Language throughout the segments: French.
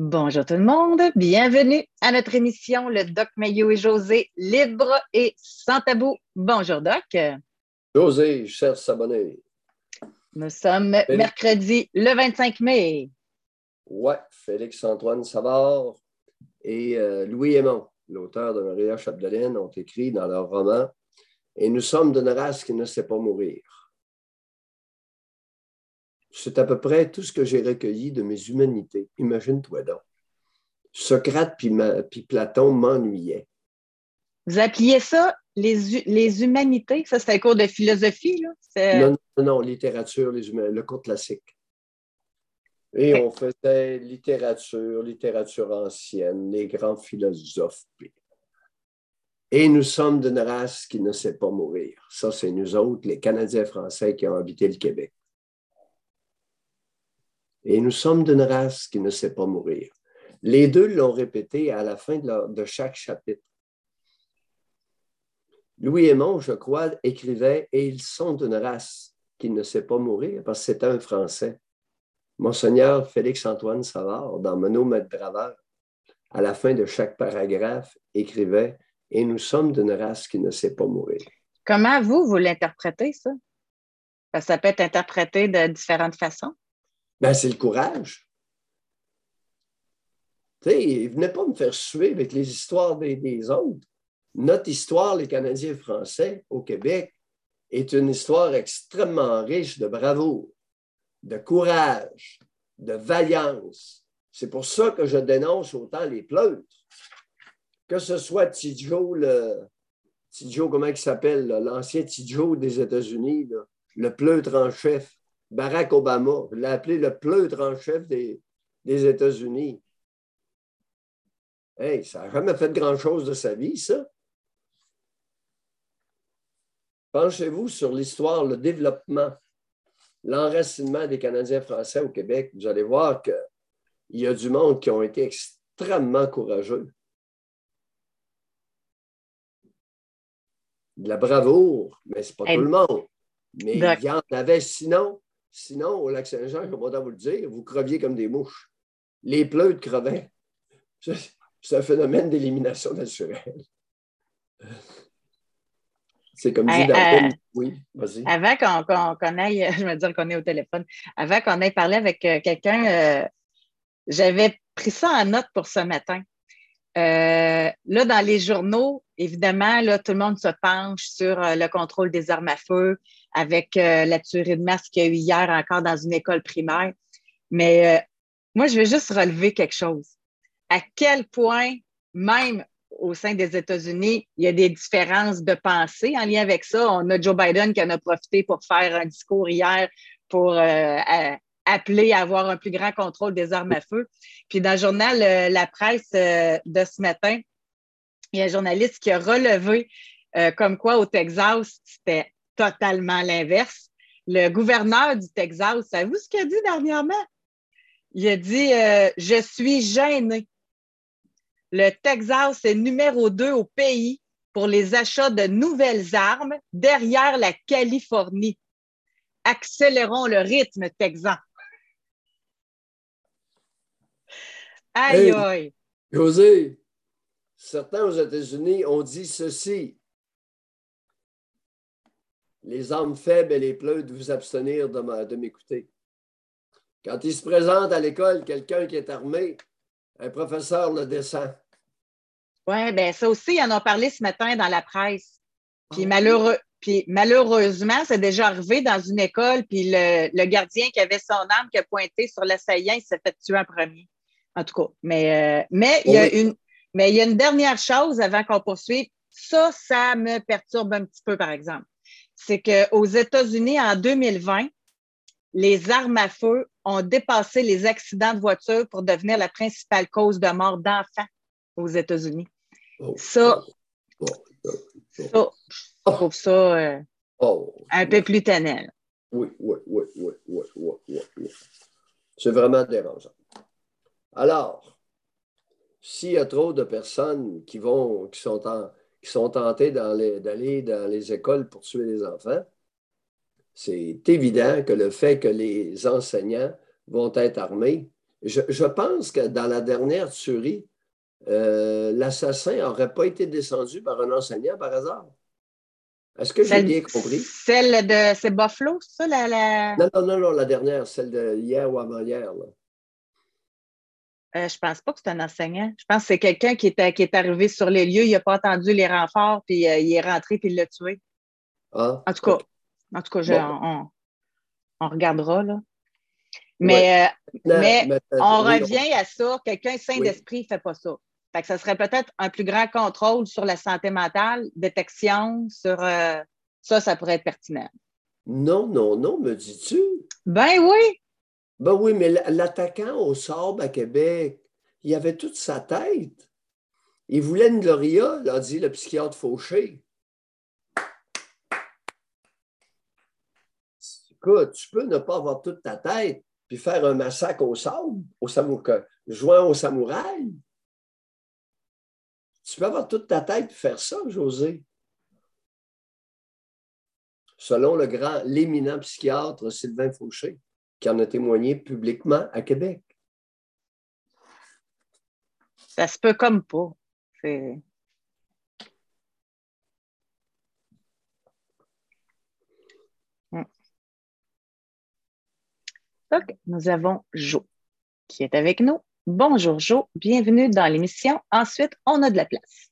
Bonjour tout le monde, bienvenue à notre émission Le Doc Mayo et José, libre et sans tabou. Bonjour Doc. José, cher s'abonner. Nous sommes mercredi le 25 mai. Ouais, Félix-Antoine Savard et euh, Louis Aymon, l'auteur de Maria Chapdelaine, ont écrit dans leur roman Et nous sommes d'une race qui ne sait pas mourir. C'est à peu près tout ce que j'ai recueilli de mes humanités. Imagine-toi donc. Socrate puis, Platon m'ennuyaient. Vous appeliez ça les, humanités? Ça, c'était un cours de philosophie, là? Non, non, non, littérature, les le cours classique. Et on faisait littérature, littérature ancienne, les grands philosophes. Et nous sommes d'une race qui ne sait pas mourir. Ça, c'est nous autres, les Canadiens français qui ont habité le Québec. Et nous sommes d'une race qui ne sait pas mourir. Les deux l'ont répété à la fin de, chaque chapitre. Louis Aymon, je crois, écrivait Et ils sont d'une race qui ne sait pas mourir, parce que c'est un Français. Monseigneur Félix-Antoine Savard, dans Monod Maître Draveur, à la fin de chaque paragraphe, écrivait Et nous sommes d'une race qui ne sait pas mourir. Comment vous, vous l'interprétez, ça? Ça peut être interprété de différentes façons. Ben, c'est le courage. Tu sais, venez pas me faire suer avec les histoires des, autres. Notre histoire, les Canadiens français au Québec, est une histoire extrêmement riche de bravoure, de courage, de vaillance. C'est pour ça que je dénonce autant les pleutres. Que ce soit Tidjo, le Tidjo, comment il s'appelle, l'ancien Tidjo des États-Unis, le pleutre en chef, Barack Obama l'a appelé le pleutre en chef des, États-Unis. Hey, ça n'a jamais fait grand-chose de sa vie, ça. Penchez-vous sur l'histoire, le développement, l'enracinement des Canadiens français au Québec? Vous allez voir qu'il y a du monde qui ont été extrêmement courageux. De la bravoure, mais ce n'est pas tout le monde. Mais il y en avait sinon Sinon, au lac Saint-Jean, je vais vous le dire, vous creviez comme des mouches. Les pleutres crevaient. C'est un phénomène d'élimination naturelle. C'est comme dit euh, oui, vas-y. Avant qu'on aille, je vais dire qu'on est au téléphone, avant qu'on aille parler avec euh, quelqu'un, euh, j'avais pris ça en note pour ce matin. là, dans les journaux, évidemment, là, tout le monde se penche sur le contrôle des armes à feu, avec euh, la tuerie de masse qu'il y a eu hier encore dans une école primaire. Mais euh, moi, je veux juste relever quelque chose. À quel point, même au sein des États-Unis, il y a des différences de pensée en lien avec ça. On a Joe Biden qui en a profité pour faire un discours hier pour euh, appeler à avoir un plus grand contrôle des armes à feu. Puis dans le journal La Presse de ce matin, il y a un journaliste qui a relevé comme quoi au Texas, c'était totalement l'inverse. Le gouverneur du Texas, savez-vous ce qu'il a dit dernièrement? Il a dit euh, Je suis gêné. Le Texas est numéro deux au pays pour les achats de nouvelles armes derrière la Californie. Accélérons le rythme texan. Aïe, aïe. José, certains aux États-Unis ont dit ceci les âmes faibles et les pleurs de vous abstenir de m'écouter. Quand il se présente à l'école quelqu'un qui est armé, un professeur le descend. Oui, bien ça aussi, ils en ont parlé ce matin dans la presse. Puis, ah malheureux, puis malheureusement, c'est déjà arrivé dans une école, puis le, gardien qui avait son arme qui a pointé sur l'assaillant, il s'est fait tuer en premier. En tout cas, mais, euh, mais, il y a une, mais il y a une dernière chose avant qu'on poursuive. Ça, ça me perturbe un petit peu, par exemple c'est qu'aux États-Unis, en 2020, les armes à feu ont dépassé les accidents de voiture pour devenir la principale cause de mort d'enfants aux États-Unis. Oh, ça, oh, oh, ça, je trouve ça euh, un peu plus tannant. Oui, oui, oui, oui, oui, oui, oui. C'est vraiment dérangeant. Alors, s'il y a trop de personnes qui vont, qui sont en, qui sont tentés d'aller dans les écoles pour tuer les enfants, c'est évident que le fait que les enseignants vont être armés Je, pense que dans la dernière tuerie, euh, l'assassin n'aurait pas été descendu par un enseignant par hasard. Est-ce que j'ai bien compris? Celle de. C'est Buffalo, ça? La, Non, non, non, non, la dernière, celle de hier ou avant-hier. Euh, je ne pense pas que c'est un enseignant. Je pense que c'est quelqu'un qui est, qui est arrivé sur les lieux, il n'a pas entendu les renforts, puis euh, il est rentré, puis il l'a tué. Ah, en tout cas, en tout cas on, regardera. Là. Mais, euh, mais, on revient à ça. Quelqu'un sain d'esprit ne fait pas ça. Fait que ça serait peut-être un plus grand contrôle sur la santé mentale, détection, sur ça, ça pourrait être pertinent. Non, non, non, me dis-tu? Ben oui. Ben oui, mais l'attaquant au sable à Québec, il avait toute sa tête. Il voulait une Gloria, l'a dit le psychiatre Fauché. Écoute, tu peux ne pas avoir toute ta tête puis faire un massacre au sable, au samouraï, joint au samouraï. Tu peux avoir toute ta tête et faire ça, José. Selon le grand, l'éminent psychiatre Sylvain Fauché qui en a témoigné publiquement à Québec. Ça se peut comme pas. C'est... Hmm. Donc, nous avons Jo qui est avec nous. Bonjour Jo, bienvenue dans l'émission. Ensuite, on a de la place.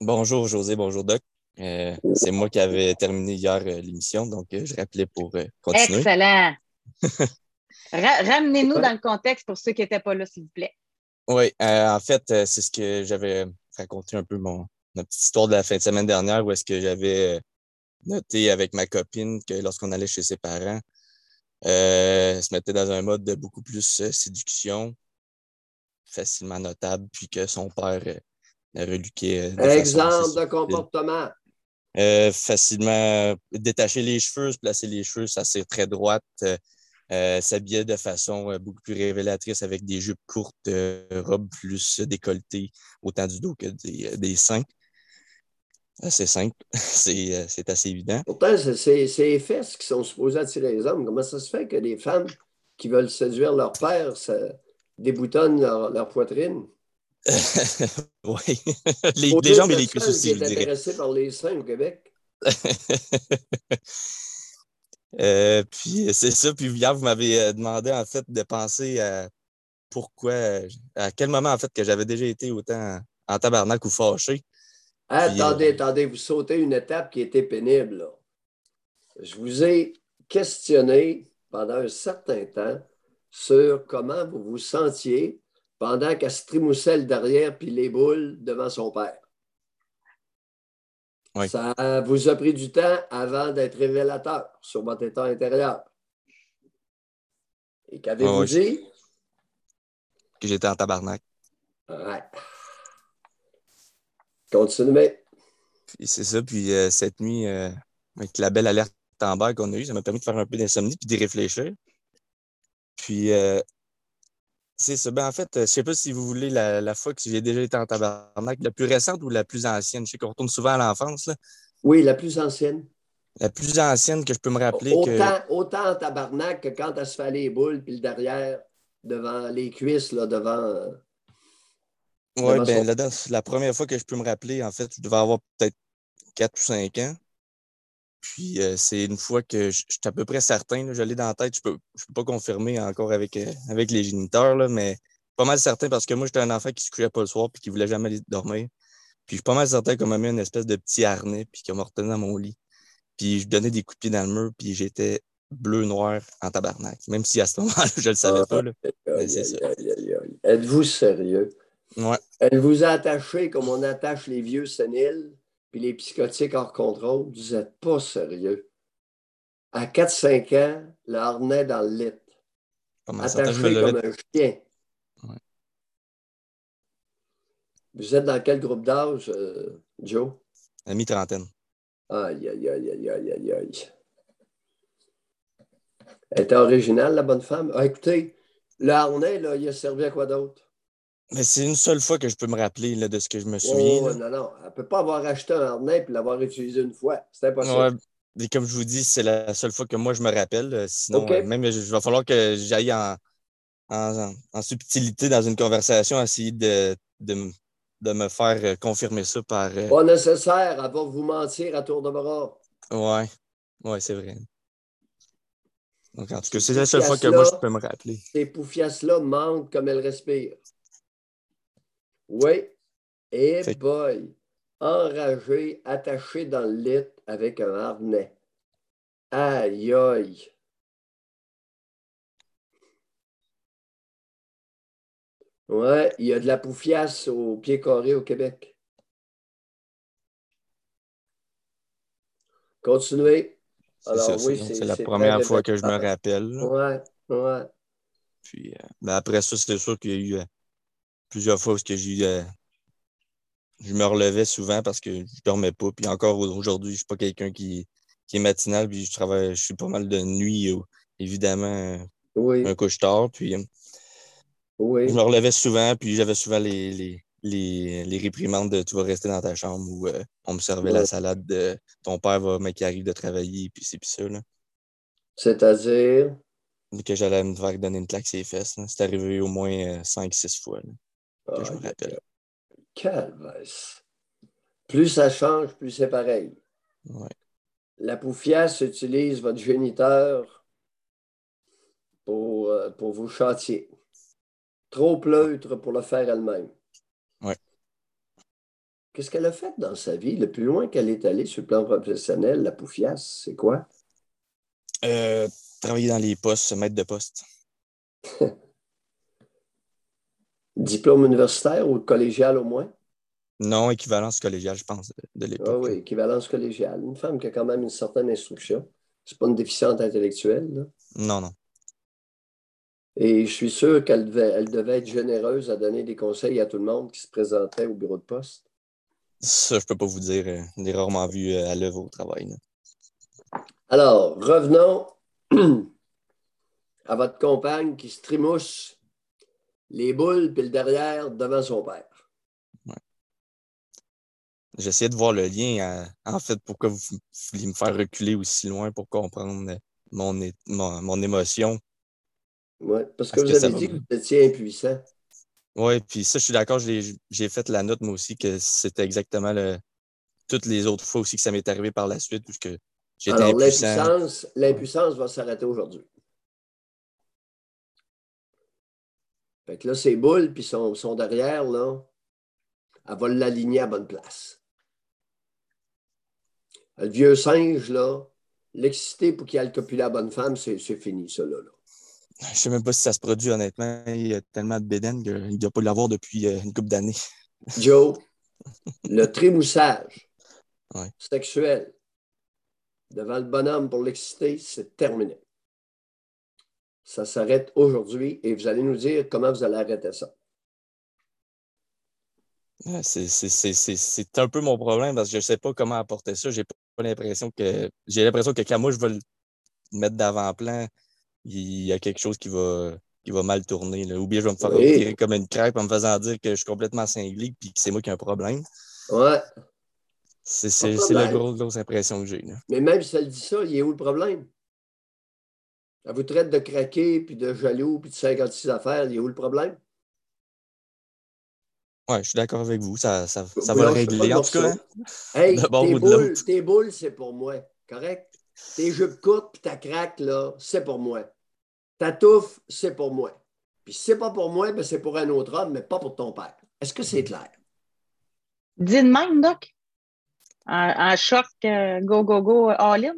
Bonjour José, bonjour Doc. Euh, c'est moi qui avais terminé hier euh, l'émission, donc euh, je rappelais pour continuer. Excellent. Ramenez-nous dans le contexte pour ceux qui n'étaient pas là, s'il vous plaît. Oui, euh, en fait, euh, c'est ce que j'avais raconté un peu mon, ma petite histoire de la fin de semaine dernière où est-ce que j'avais euh, noté avec ma copine que lorsqu'on allait chez ses parents, elle se mettait dans un mode de beaucoup plus séduction, facilement notable, puis que son père la reluquait. Exemple de comportement. facilement détacher les cheveux, se placer les cheveux, ça c'est très droite. Euh, s'habillait de façon euh, beaucoup plus révélatrice avec des jupes courtes, euh, robes plus décolletées, autant du dos que des, seins. C'est simple, c'est assez évident. Pourtant, c'est les fesses qui sont supposées attirer les hommes. Comment ça se fait que les femmes qui veulent séduire leur père ça déboutonnent leur, poitrine? oui, les, les jambes et les cuisses aussi, je dirais. intéressé par les seins au Québec. Euh, puis c'est ça. Puis hier, vous m'avez euh, demandé en fait de penser à pourquoi, à quel moment en fait que j'avais déjà été autant en tabarnak ou fâché. attendez, euh, attendez, vous sautez une étape qui était pénible. Je vous ai questionné pendant un certain temps sur comment vous vous sentiez pendant qu'elle se trimoussait derrière puis les boules devant son père. Ça vous a pris du temps avant d'être révélateur sur votre état intérieur. Et qu'avez-vous dit? Que j'étais en tabarnak. Ouais. Continuez. c'est ça. Puis euh, cette nuit, euh, avec la belle alerte en bas qu'on a eue, ça m'a permis de faire un peu d'insomnie puis d'y réfléchir. Puis euh, c'est ça. Ben, en fait, je ne sais pas si vous voulez la, fois que j'ai déjà été en tabarnak, la plus récente ou la plus ancienne? Je sais qu'on retourne souvent à l'enfance. Oui, la plus ancienne. La plus ancienne que je peux me rappeler. Autant, que... autant en tabarnak que quand elle se fait les boules, puis le derrière, devant les cuisses, là, devant. Euh, oui, ben, la, première fois que je peux me rappeler, en fait, je devais avoir peut-être 4 ou 5 ans. Puis euh, c'est une fois que je, suis à peu près certain, je l'ai dans la tête, je ne peux, je peux pas confirmer encore avec, euh, avec les géniteurs, là, mais pas mal certain parce que moi, j'étais un enfant qui ne se couchait pas le soir et qui ne voulait jamais aller dormir. Puis je suis pas mal certain qu'on m'a mis une espèce de petit harnais puis qu'on m'a retenu dans mon lit. Puis je donnais des coups de pied dans le mur puis j'étais bleu-noir en tabarnak. Même si à ce moment-là, je ne le savais pas. Êtes-vous sérieux? Ouais. Elle vous a attaché comme on attache les vieux séniles puis les psychotiques hors contrôle, vous n'êtes pas sérieux. À 4-5 ans, le harnais dans le lit. Attaché comme un chien. Vous êtes dans quel groupe d'âge, euh, Joe? La mi-trentaine. Aïe, aïe, aïe, aïe, aïe, aïe, aïe. Elle était originale, la bonne femme? Ah, écoutez, le harnais, là, il a servi à quoi d'autre? Mais c'est une seule fois que je peux me rappeler là, de ce que je me souviens. Oh, non, non. Elle ne peut pas avoir acheté un harnais et l'avoir utilisé une fois. C'est impossible. Ouais. comme je vous dis, c'est la seule fois que moi je me rappelle. Sinon, euh, même il va falloir que j'aille en, en, subtilité dans une conversation, essayer de, de, me faire euh, confirmer ça par. Euh, Pas nécessaire, elle va vous mentir à tour de bras. Ouais, ouais, c'est vrai. Donc, en tout cas, c'est la seule fois que moi je peux me rappeler. Ces poufiasses-là mentent comme elles respirent. Oui. Et eh boy, enragé, attaché dans le lit avec un harnais. Aïe aïe. Ouais, il y a de la poufiasse au pied carré au Québec. Continuez. Alors, oui, c'est la première fois que je me rappelle. Ouais, ouais. Puis, euh, ben, après ça, c'était sûr qu'il y a eu euh, plusieurs fois où j'ai euh, je me relevais souvent parce que je dormais pas. Puis encore aujourd'hui, je suis pas quelqu'un qui, est matinal, puis je travaille, je suis pas mal de nuit, évidemment, un couche tard. Puis je me relevais souvent, puis j'avais souvent les, les, réprimandes de tu vas rester dans ta chambre euh, on me servait la salade de ton père va, mais qui arrive de travailler, puis c'est puis ça. C'est-à-dire? Que j'allais me faire donner une claque sur les fesses. C'est arrivé au moins 5-6 euh, fois. Que je me ah, rappelle. Calvasse. Plus ça change, plus c'est pareil. La poufiasse utilise votre géniteur pour, euh, pour vous chantier. Trop pleutre pour le faire elle-même. Oui. Qu'est-ce qu'elle a fait dans sa vie? Le plus loin qu'elle est allée sur le plan professionnel, la poufiasse, c'est quoi? Euh, travailler dans les postes, maître de poste. Diplôme universitaire ou collégial au moins? Non, équivalence collégiale, je pense, de, l'époque. Ah oui, équivalence collégiale. Une femme qui a quand même une certaine instruction. C'est pas une déficiente intellectuelle. Là. Non, non. Et je suis sûr qu'elle devait, elle devait être généreuse à donner des conseils à tout le monde qui se présentait au bureau de poste. Ça, je ne peux pas vous dire. Euh, je l'ai rarement vu euh, à l'œuvre au travail. Alors, revenons à votre compagne qui se trimousse les boules puis le derrière devant son père. J'essayais de voir le lien, en fait, pourquoi vous vouliez me faire reculer aussi loin pour comprendre mon, mon émotion. Oui, parce que vous avez dit que vous étiez impuissant. Oui, puis ça, je suis d'accord, j'ai fait la note, moi aussi, que c'était exactement le, toutes les autres fois aussi que ça m'est arrivé par la suite, puisque j'étais impuissant. L'impuissance va s'arrêter aujourd'hui. Fait que là, ces boules, puis son, son derrière, là, elle va l'aligner à bonne place. Le vieux singe, là, l'exciter pour qu'il aille copuler la bonne femme, c'est fini, ça, là. Je ne sais même pas si ça se produit, honnêtement. Il y a tellement de bédaine qu'il ne doit pas l'avoir depuis euh, une couple d'années. Joe, le trémoussage sexuel devant le bonhomme pour l'exciter, c'est terminé. Ça s'arrête aujourd'hui et vous allez nous dire comment vous allez arrêter ça. C'est un peu mon problème parce que je ne sais pas comment apporter ça. J'ai pas l'impression que. J'ai l'impression que quand moi je veux le mettre d'avant-plan, il y a quelque chose qui va, qui va mal tourner. Là. Ou bien je vais me faire tirer comme une crêpe en me faisant dire que je suis complètement cinglé et que c'est moi qui ai un problème. Ouais. C'est la grosse, grosse impression que j'ai. Mais même si elle dit ça, il est où le problème? Elle vous traite de craquer, puis de jaloux, puis de 56 affaires, il est où le problème? Oui, je suis d'accord avec vous. Ça, ça, ça va le régler, en tout cas. Hein? Hey, tes, boules, tes boules, c'est pour moi. Correct? Tes jupes courtes, puis ta craque, là, c'est pour moi. Ta touffe, c'est pour moi. Puis si c'est pas pour moi, ben c'est pour un autre homme, mais pas pour ton père. Est-ce que c'est clair? Dis de même, Doc. Un, choc euh, go, go, go, all-in.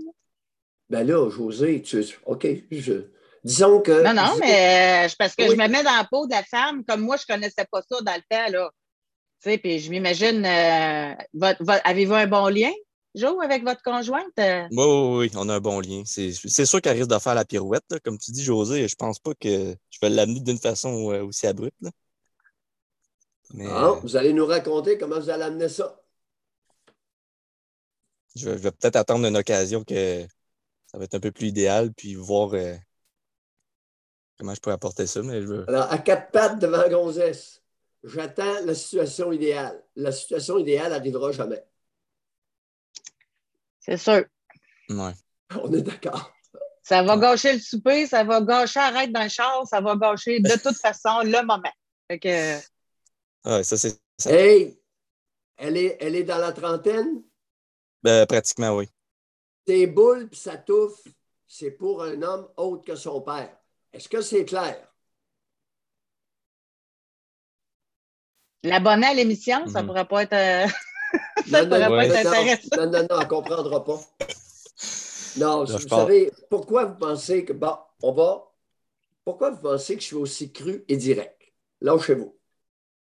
Ben là, José, tu. OK, je. Disons que. Non, non, mais euh, parce que je me mets dans la peau de la femme, comme moi, je ne connaissais pas ça dans le temps, là. Tu sais, puis je m'imagine, euh, avez-vous un bon lien? Joe, avec votre conjointe? Oui, oui, oui, on a un bon lien. C'est sûr qu'elle risque de faire la pirouette. Comme tu dis, José, je pense pas que je vais l'amener d'une façon euh, aussi abrupte. Mais, ah, euh, vous allez nous raconter comment vous allez amener ça. Je vais, peut-être attendre une occasion que ça va être un peu plus idéal, puis voir euh, comment je peux apporter ça. Mais je veux... Alors, à quatre pattes devant Gonzès, j'attends la situation idéale. La situation idéale n'arrivera jamais. C'est sûr. Ouais. On est d'accord. Ça va gâcher le souper, ça va gâcher arrête dans le char, ça va gâcher de toute façon le moment. Fait que... Ouais, ça, c'est. Hey! Elle est, elle est dans la trentaine? Ben, pratiquement, oui. Tes boules et sa touffe, c'est pour un homme autre que son père. Est-ce que c'est clair? L'abonné à l'émission, ça ne mhm. pourrait pas être, euh, ça non, pourrait pas être intéressant. Non, non, non, on ne comprendra pas. Non, vous savez, pourquoi vous pensez que, bon, on va, pourquoi vous pensez que je suis aussi cru et direct? chez vous.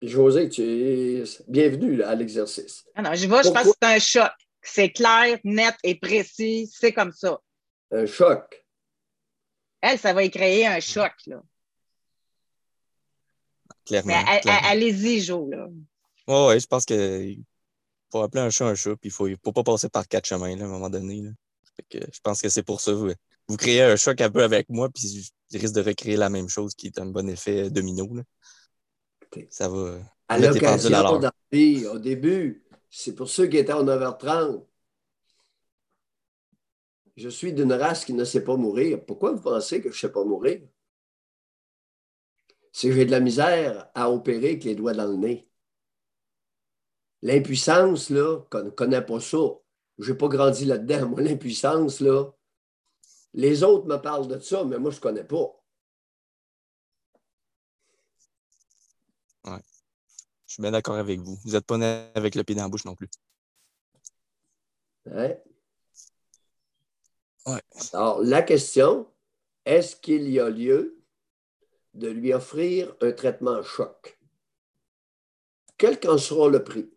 José, tu es bienvenue à l'exercice. Ah non, je vois, je pense que c'est un choc. C'est clair, net et précis. C'est comme ça. Un choc. Elle, ça va y créer un choc, là. Clairement. allez-y, Jo, là. Oui, ouais, je pense qu'il faut appeler un chat un chat, puis il ne faut, pas passer par quatre chemins, là, à un moment donné. Là. je pense que c'est pour ça. Vous, vous créez un choc un peu avec moi, puis je risque de recréer la même chose qui est un bon effet domino. Là. Ça va. À l'occasion au début, c'est pour ceux qui étaient en 9h30. Je suis d'une race qui ne sait pas mourir. Pourquoi vous pensez que je ne sais pas mourir? C'est que j'ai de la misère à opérer avec les doigts dans le nez. L'impuissance, là, ne connaît pas ça. Je n'ai pas grandi là-dedans. Moi, l'impuissance, là, les autres me parlent de ça, mais moi, je ne connais pas. Je suis bien d'accord avec vous. Vous n'êtes pas né avec le pied dans la bouche non plus. Ouais. Ouais. Alors, la question, est-ce qu'il y a lieu de lui offrir un traitement choc? Quel qu'en sera le prix?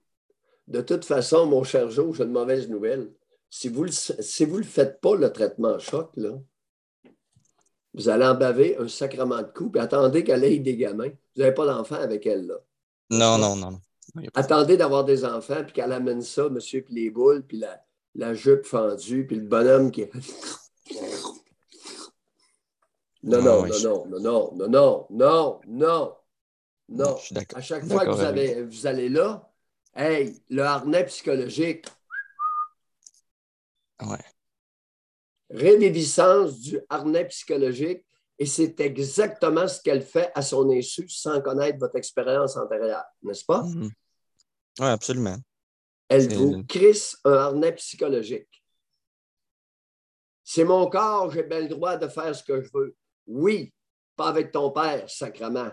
De toute façon, mon cher Joe, j'ai une mauvaise nouvelle. Si vous ne si vous le faites pas, le traitement choc, là, vous allez en baver un sacrement de coups, puis attendez qu'elle ait des gamins. Vous n'avez pas d'enfant avec elle, là. Non, non, non. non. Attendez d'avoir des enfants, puis qu'elle amène ça, monsieur, puis les boules, puis la, la jupe fendue, puis le bonhomme qui. Non, non, non, non, non, non, non, non, non, non, je suis À chaque fois que vous, vous allez là, hey, le harnais psychologique. Ouais. Réviviscence du harnais psychologique et c'est exactement ce qu'elle fait à son insu sans connaître votre expérience antérieure, n'est-ce pas? Mhm. Oui, absolument. Elle vous crisse un harnais psychologique. C'est mon corps, j'ai bien le droit de faire ce que je veux. Oui, pas avec ton père, sacrement.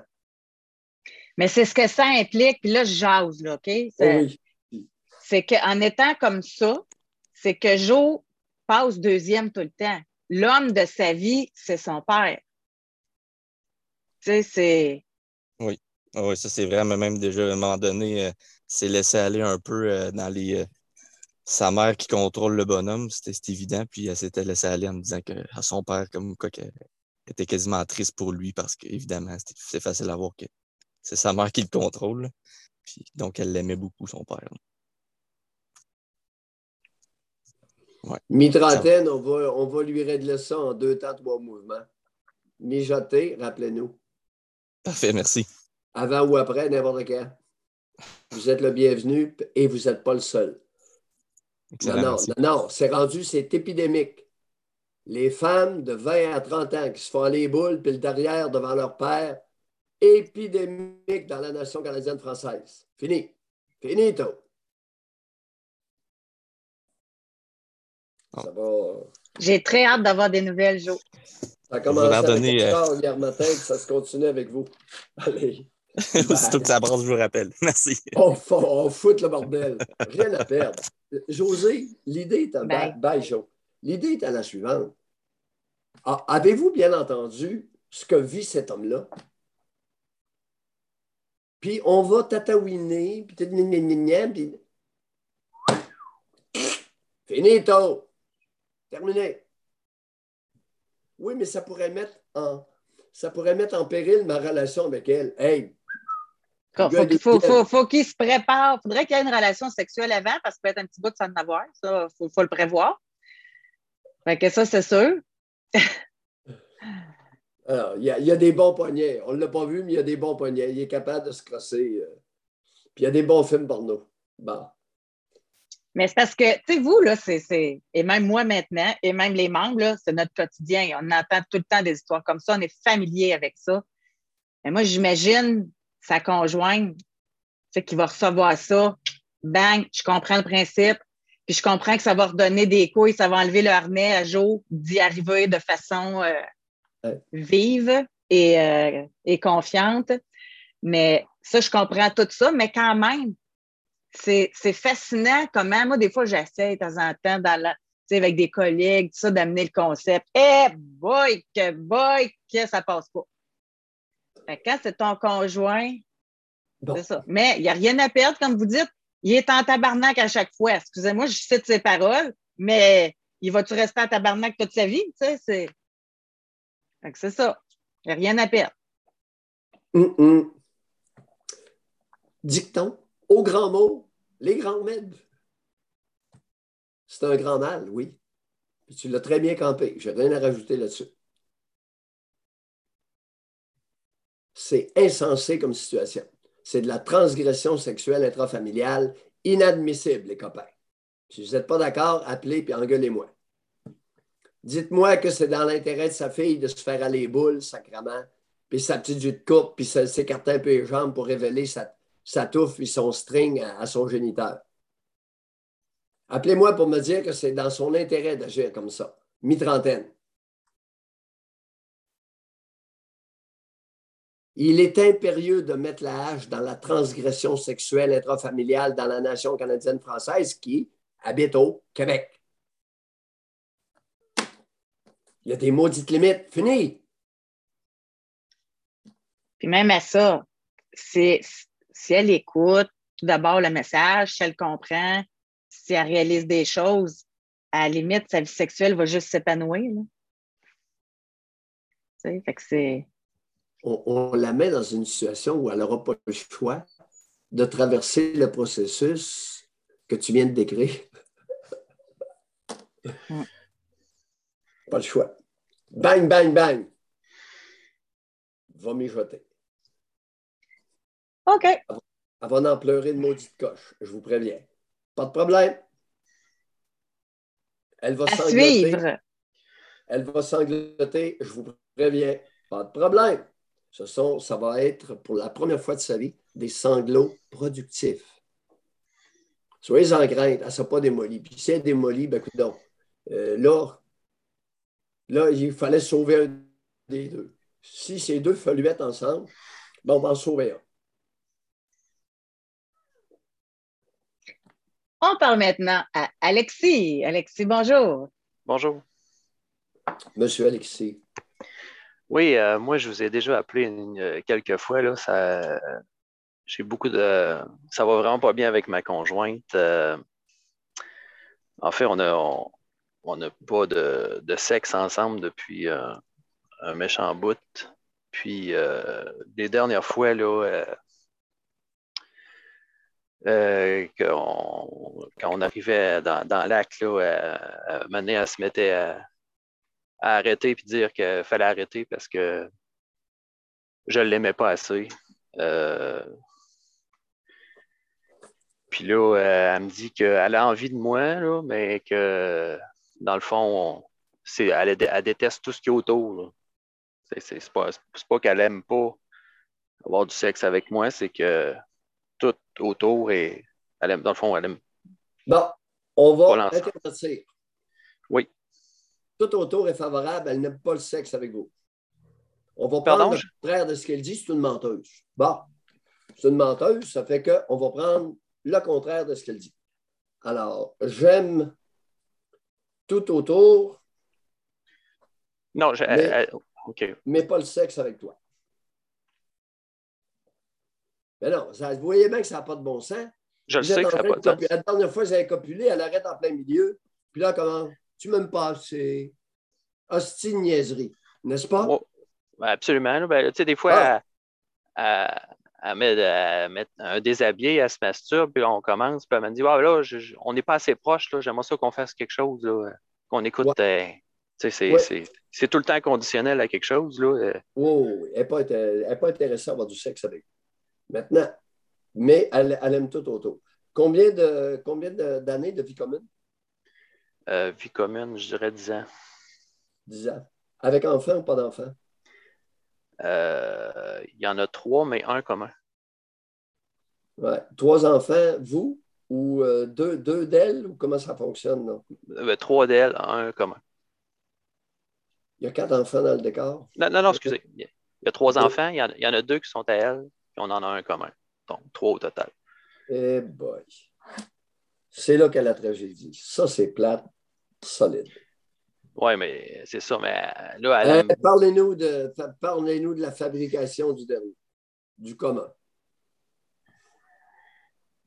Mais c'est ce que ça implique, puis là, je jase, là, OK? C'est, oui. c'est qu'en étant comme ça, c'est que Joe passe deuxième tout le temps. L'homme de sa vie, c'est son père. Tu sais, c'est. Oui. Ah oui, ça, c'est vraiment même déjà à un moment donné, euh, c'est laissé aller un peu euh, dans les. Euh, sa mère qui contrôle le bonhomme, c'était évident, puis elle s'était laissée aller en me disant que à son père, comme quoi, qu'elle était quasiment triste pour lui parce qu'évidemment, c'est facile à voir que c'est sa mère qui le contrôle. Puis, donc, elle l'aimait beaucoup, son père. Ouais. Mi-trentaine, on va, on va lui régler ça en deux temps, trois mouvements. Mijoter, rappelez-nous. Parfait, merci. Avant ou après, n'importe quand. Vous êtes le bienvenu et vous n'êtes pas le seul. non, non, non, c'est rendu, c'est épidémique. Les femmes de 20 à 30 ans qui se font les boules puis le derrière devant leur père, épidémique dans la nation canadienne française. Fini. Finito. Ça va. J'ai très hâte d'avoir des nouvelles, Joe. Ça a commencé avec euh... hier matin, ça se continue avec vous. Allez. Aussitôt que ça brasse, je vous rappelle. Merci. On, on fout le bordel. Rien à perdre. José, l'idée est à... Bye. Bye, Joe. L'idée est à la suivante. Ah, avez-vous bien entendu ce que vit cet homme-là? Puis on va tataouiner, puis puis... Finito! Terminé. Oui, mais ça pourrait mettre en, ça pourrait mettre en péril ma relation avec elle. Hey! Il faut, qu'il se prépare. Il faudrait qu'il y ait une relation sexuelle avant parce qu'il peut être un petit bout de sans en avoir. Ça, il faut, le prévoir. Fait que ça, c'est sûr. Alors, il y, a, des bons poignets. On ne l'a pas vu, mais il y a des bons poignets. Il est capable de se crosser. Euh. Puis il y a des bons films porno. Bon. Mais c'est parce que, tu sais, vous, là, c'est, et même moi maintenant, et même les membres, là, c'est notre quotidien. On entend tout le temps des histoires comme ça, on est familier avec ça. Mais moi, j'imagine sa conjointe, tu sais, qui va recevoir ça, bang, je comprends le principe, puis je comprends que ça va redonner des couilles, ça va enlever le harnais à jour d'y arriver de façon euh, vive et, euh, et confiante. Mais ça, je comprends tout ça, mais quand même, c'est fascinant comment, moi, des fois, j'essaie de temps en temps dans la, avec des collègues, tout ça, d'amener le concept. Eh boy, que boy, que ça passe pas. quand c'est ton conjoint, c'est ça. Mais il n'y a rien à perdre, comme vous dites. Il est en tabarnak à chaque fois. Excusez-moi, je cite ses paroles, mais il va-tu rester en tabarnak toute sa vie? Tu sais, c'est. c'est ça. Il n'y a rien à perdre. Dicton, au grand mot, les grands mèdes. C'est un grand mal, oui. tu l'as très bien campé. Je n'ai rien à rajouter là-dessus. C'est insensé comme situation. C'est de la transgression sexuelle intrafamiliale inadmissible, les copains. Si vous n'êtes pas d'accord, appelez et engueulez-moi. Dites-moi que c'est dans l'intérêt de sa fille de se faire aller les boules, sacrement, puis sa petite jus de coupe, puis s'écarter un peu les jambes pour révéler sa, sa touffe et son string à, son géniteur. Appelez-moi pour me dire que c'est dans son intérêt d'agir comme ça. Mi-trentaine. Il est impérieux de mettre la hache dans la transgression sexuelle intrafamiliale dans la nation canadienne-française qui habite au Québec. Il y a des maudites limites. Fini. Puis même à ça, c'est si elle écoute tout d'abord le message, si elle comprend, si elle réalise des choses, à la limite, sa vie sexuelle va juste s'épanouir. Fait que c'est. On, la met dans une situation où elle n'aura pas le choix de traverser le processus que tu viens de décrire. Mm. Pas le choix. Bang, bang, bang. Va mijoter. OK. Avant d'en pleurer de maudite coche, je vous préviens. Pas de problème. Elle va sangloter. Elle va sangloter, je vous préviens. Pas de problème. Ce sont, ça va être pour la première fois de sa vie des sanglots productifs. Soyez en crainte, elle ne sera pas démolie. Puis si elle est démolie, ben écoute donc, euh, là, là, il fallait sauver un des deux. Si ces deux être ensemble, ben on va en sauver un. On parle maintenant à Alexis. Alexis, bonjour. Bonjour. Monsieur Alexis. Oui, euh, moi, je vous ai déjà appelé euh, quelques fois. Là, ça, j'ai beaucoup de. Ça va vraiment pas bien avec ma conjointe. Euh, en fait, on n'a on, pas de, sexe ensemble depuis un méchant bout. Puis, les dernières fois, là, euh, quand on arrivait dans, l'acte, là, mener à, se mettait à, arrêter et dire qu'il fallait arrêter parce que je ne l'aimais pas assez. Euh, puis là, euh, elle me dit qu'elle a envie de moi, mais que dans le fond, elle, déteste tout ce qui est autour. C'est pas, pas qu'elle n'aime pas avoir du sexe avec moi, c'est que tout autour et elle aime, dans le fond, elle aime. Bon, on va intervertir. Oui. Tout autour est favorable, elle n'aime pas le sexe avec vous. On va prendre le contraire de ce qu'elle dit, c'est une menteuse. Bon, c'est une menteuse, ça fait qu'on va prendre le contraire de ce qu'elle dit. Alors, j'aime tout autour. Non, je, mais, mais pas le sexe avec toi. Mais non, vous voyez bien que ça n'a pas de bon sens. Je le sais que ça n'a pas de sens. La dernière fois, j'avais copulé, elle arrête en plein milieu. Puis là, comment? Tu m'aimes pas, c'est hostile niaiserie, n'est-ce pas? Oh, ben, absolument. Ben, tu sais, des fois, ah. elle, met, un déshabillé, elle se masturbe, puis on commence, puis elle me dit ah, là, on n'est pas assez proche, j'aimerais ça qu'on fasse quelque chose, qu'on écoute. Euh, c'est tout le temps conditionnel à quelque chose. Là. Euh. Oh, elle n'est pas, intéressée à avoir du sexe avec Maintenant, mais elle, aime tout autour. Combien de combien d'années de, vie commune? Euh, vie commune, je dirais 10 ans. 10 ans. Avec enfant ou pas d'enfant? Euh, il y en a trois, mais un commun. Ouais. Trois enfants, vous, ou euh, deux, deux d'elles, ou comment ça fonctionne? Ben, trois d'elles, un commun. Il y a quatre enfants dans le décor? Non, non, non excusez. Il y a trois enfants, il y, en, a deux qui sont à elle, on en a un commun. Donc, trois au total. Eh boy. C'est là qu'est la tragédie. Ça, c'est plate, solide. Oui, mais c'est ça. Mais là, euh, Parlez-nous de, parlez de la fabrication du dernier, du commun.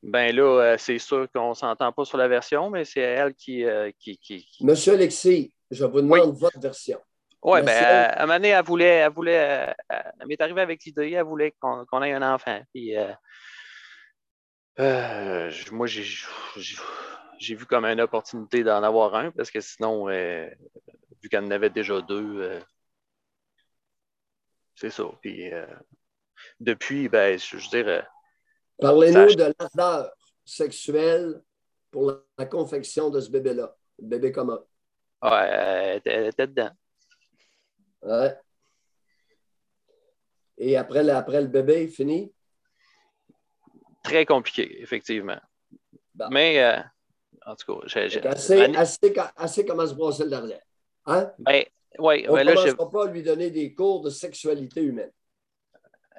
Ben là, euh, c'est sûr qu'on ne s'entend pas sur la version, mais c'est elle qui, euh, qui, qui, Monsieur Alexis, je vous demande votre version. Oui, bien, à un moment donné, elle voulait, elle voulait, elle m'est arrivée avec l'idée, elle voulait qu'on ait un enfant. Puis, moi, j'ai vu comme une opportunité d'en avoir un, parce que sinon, vu qu'elle en avait déjà deux, c'est ça. Puis, depuis, ben, je, veux dire, Parlez-nous de l'ardeur sexuelle pour la, confection de ce bébé-là, le bébé commun. Ouais, elle était dedans. Ouais. Et après, après le bébé, fini? Très compliqué, effectivement. Mais, euh, en tout cas, j'ai. Assez, assez, assez, comment se brosser le derrière. Hein? Ben, On ne commencera pas à lui donner des cours de sexualité humaine.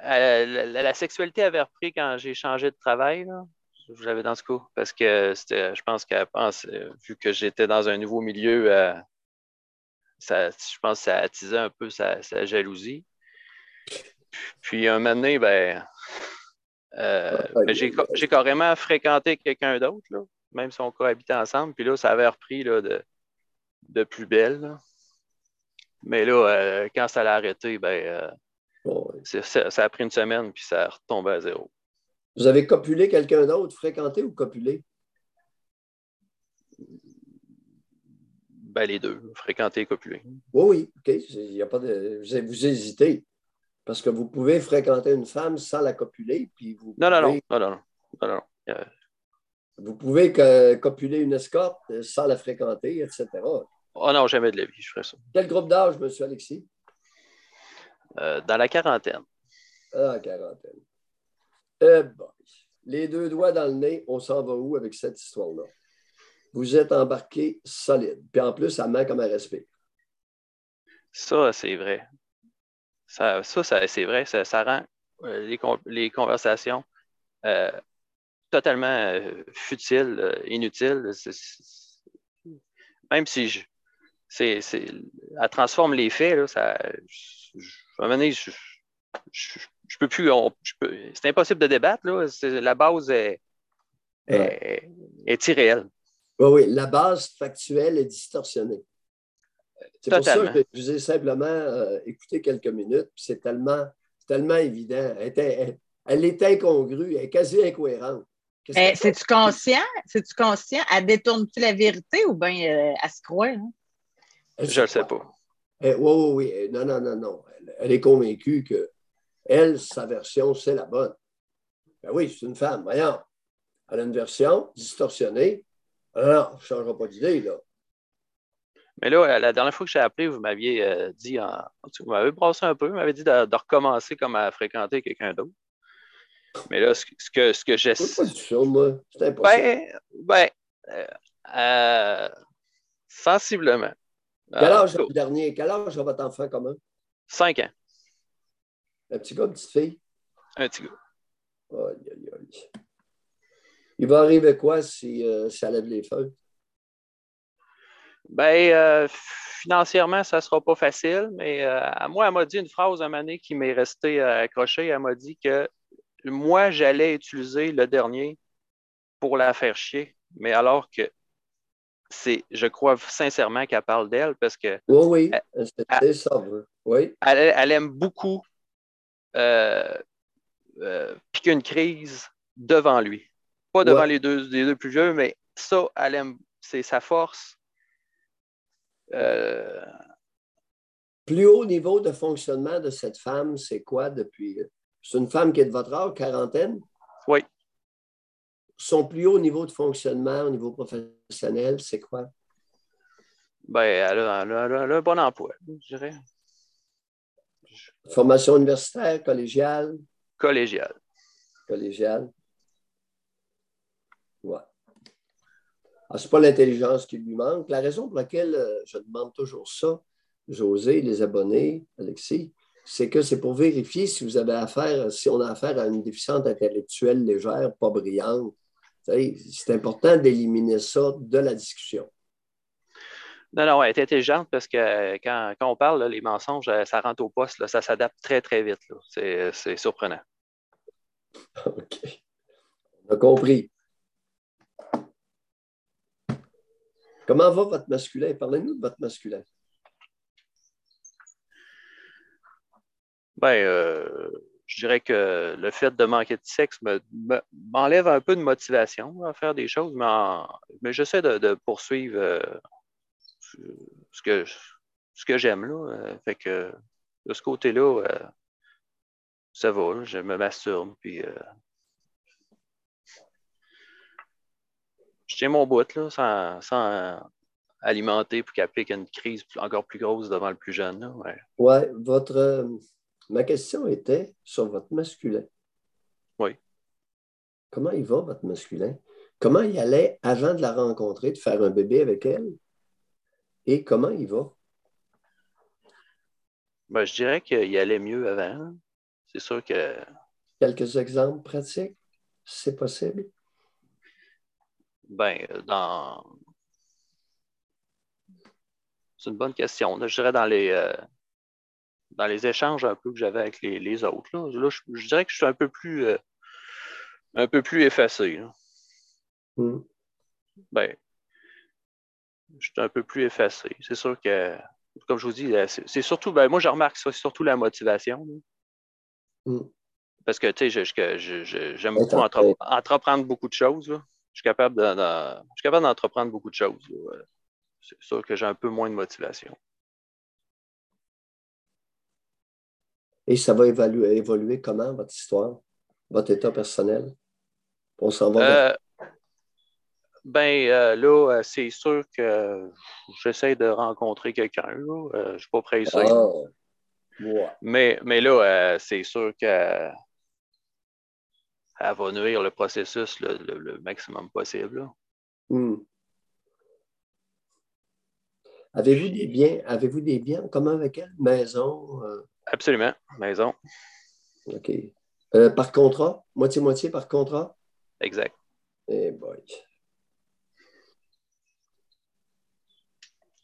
Euh, la, sexualité avait repris quand j'ai changé de travail. Là. Je dans ce coup. Parce que je pense qu'elle pense, euh, vu que j'étais dans un nouveau milieu, euh, ça, je pense que ça attisait un peu sa, jalousie. Puis un moment donné, ben, ben j'ai carrément fréquenté quelqu'un d'autre, même si on cohabitait ensemble. Puis là, ça avait repris là, de, de plus belle. Mais là, quand ça l'a arrêté, ben, ça, a pris une semaine, puis ça a retombé à zéro. Vous avez copulé quelqu'un d'autre, fréquenté ou copulé? Ben, les deux, fréquenté et copulé. Oui, oui, OK. Y a pas de... Vous hésitez. Parce que vous pouvez fréquenter une femme sans la copuler, puis vous. Non, non, non, non, non, non, Vous pouvez copuler une escorte sans la fréquenter, etc. Oh non, jamais de la vie, je ferais ça. Quel groupe d'âge, M. Alexis? Euh, dans la quarantaine. Ah, quarantaine. Eh Les deux doigts dans le nez, on s'en va où avec cette histoire-là? Vous êtes embarqué solide. Puis en plus, ça manque comme un respect. Ça, c'est vrai. Ça, ça, c'est vrai. Ça, rend euh, les, conversations euh, totalement futiles, inutiles. même si je, c'est, elle transforme les faits, là, ça, à un moment donné, je, je, peux plus. c'est impossible de débattre. Là. la base est, est, irréelle. Oui, oui, la base factuelle est distorsionnée. C'est pour ça que je vous ai simplement euh, écouté quelques minutes, c'est tellement, tellement évident. Elle, est incongrue, elle est quasi incohérente. Eh, c'est-tu conscient? C'est-tu conscient? Elle détourne-tu la vérité ou bien euh, elle se croit? Hein? Je ne sais pas. oui, oui, oui. Non, non, non, non elle est convaincue que elle, sa version, c'est la bonne. Ben oui, c'est une femme, voyons. Elle a une version distorsionnée. Alors, on ne changera pas d'idée, là. Mais là, la dernière fois que j'ai appelé, vous m'aviez euh, dit, en, vous m'avez brassé un peu, vous m'avez dit de, recommencer comme à fréquenter quelqu'un d'autre. Mais là, ce, que, ce que j'essaie. C'est pas moi. C'est impossible. Ben, ben euh, euh, sensiblement. Quel âge le dernier? Quel âge a votre enfant commun? Cinq ans. Un petit gars, une petite fille? Un petit gars. Aïe, aïe, aïe. Il va arriver quoi si euh, ça lève les feux? Ben, euh, financièrement, ça ne sera pas facile, mais euh, moi, elle m'a dit une phrase à un moment qui m'est restée accrochée. Elle m'a dit que moi, j'allais utiliser le dernier pour la faire chier, mais alors que c'est, je crois sincèrement qu'elle parle d'elle parce que. Oui, oui, c'est ça. Oui. Elle, aime beaucoup euh, euh, piquer une crise devant lui. Pas devant les, deux, les deux plus vieux, mais ça, elle aime, c'est sa force. Euh, plus haut niveau de fonctionnement de cette femme, c'est quoi depuis? C'est une femme qui est de votre âge, quarantaine? Oui. son plus haut niveau de fonctionnement au niveau professionnel, c'est quoi? Ben, elle a, un bon emploi, je dirais. Formation universitaire, collégiale? Collégiale. Collégiale. Ouais. Ah, ce n'est pas l'intelligence qui lui manque. La raison pour laquelle euh, je demande toujours ça, José, les abonnés, Alexis, c'est que c'est pour vérifier si vous avez affaire, si on a affaire à une déficiente intellectuelle légère, pas brillante. C'est important d'éliminer ça de la discussion. Non, non, elle est intelligente parce que quand, on parle, les mensonges, euh, ça rentre au poste, ça s'adapte très, très vite. C'est surprenant. OK. On a compris. Comment va votre masculin? Parlez-nous de votre masculin. Ben, euh, je dirais que le fait de manquer de sexe m'enlève un peu de motivation à faire des choses, mais, j'essaie de, poursuivre euh, ce que, j'aime. Là. Euh, fait que de ce côté-là, ça va. je me masturbe. Puis, je tiens mon bout là, sans, alimenter pour qu'il y ait une crise encore plus grosse devant le plus jeune. Oui, ouais, votre Ma question était sur votre masculin. Oui. Comment il va, votre masculin? Comment il allait avant de la rencontrer, de faire un bébé avec elle? Et comment il va? Ben, je dirais qu'il allait mieux avant. C'est sûr que. Quelques exemples pratiques, c'est possible? Ben, dans. C'est une bonne question. Je dirais dans les. Euh, dans les échanges un peu que j'avais avec les, autres. Là, je, dirais que je suis un peu plus, euh, un peu plus effacé. Hmm. Ben, je suis un peu plus effacé. C'est sûr que, comme je vous dis, euh, c'est surtout, ben, moi, je remarque que c'est surtout la motivation. Hmm. Parce que, tu sais, j'aime beaucoup entreprendre beaucoup de choses. Je suis capable d'entreprendre beaucoup de choses. C'est sûr que j'ai un peu moins de motivation. Et ça va évoluer, évoluer comment, votre histoire, votre état personnel? On s'en va. Euh, ben euh, là, euh, c'est sûr que j'essaie de rencontrer quelqu'un. je ne suis pas pressé. Ah, mais, mais là, c'est sûr que va nuire le processus le, maximum possible. Hmm. Avez-vous des biens? Avez-vous des biens en commun avec elle? Maison? Absolument, maison. OK. Euh, par contrat? Moitié-moitié par contrat? Exact. Eh boy.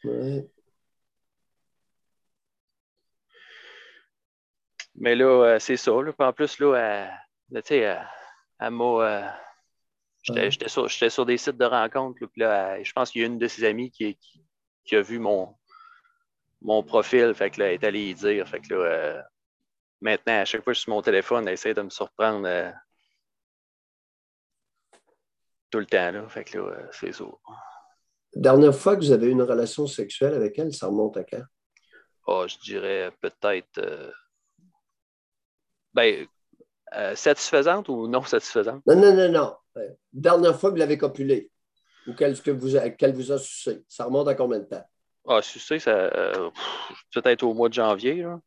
Ouais. Mais là, euh, c'est ça. En plus, là, tu sais, à m'a. J'étais sur, sur, des sites de rencontres. puis là, je pense qu'il y a une de ses amies qui, qui a vu mon, mon profil, fait que là, elle est allée y dire. Fait que là, euh, maintenant, à chaque fois que je suis sur mon téléphone, elle essaie de me surprendre euh, tout le temps. Là. Fait que là, euh, c'est ça. Dernière fois que vous avez eu une relation sexuelle avec elle, ça remonte à quand? Oh, je dirais peut-être. ben, satisfaisante ou non satisfaisante? Non, non, non, non. Dernière fois que vous l'avez copulée ou qu'elle vous, vous a sucé, ça remonte à combien de temps? Ah, sais, ça euh, peut-être au mois de janvier. Là.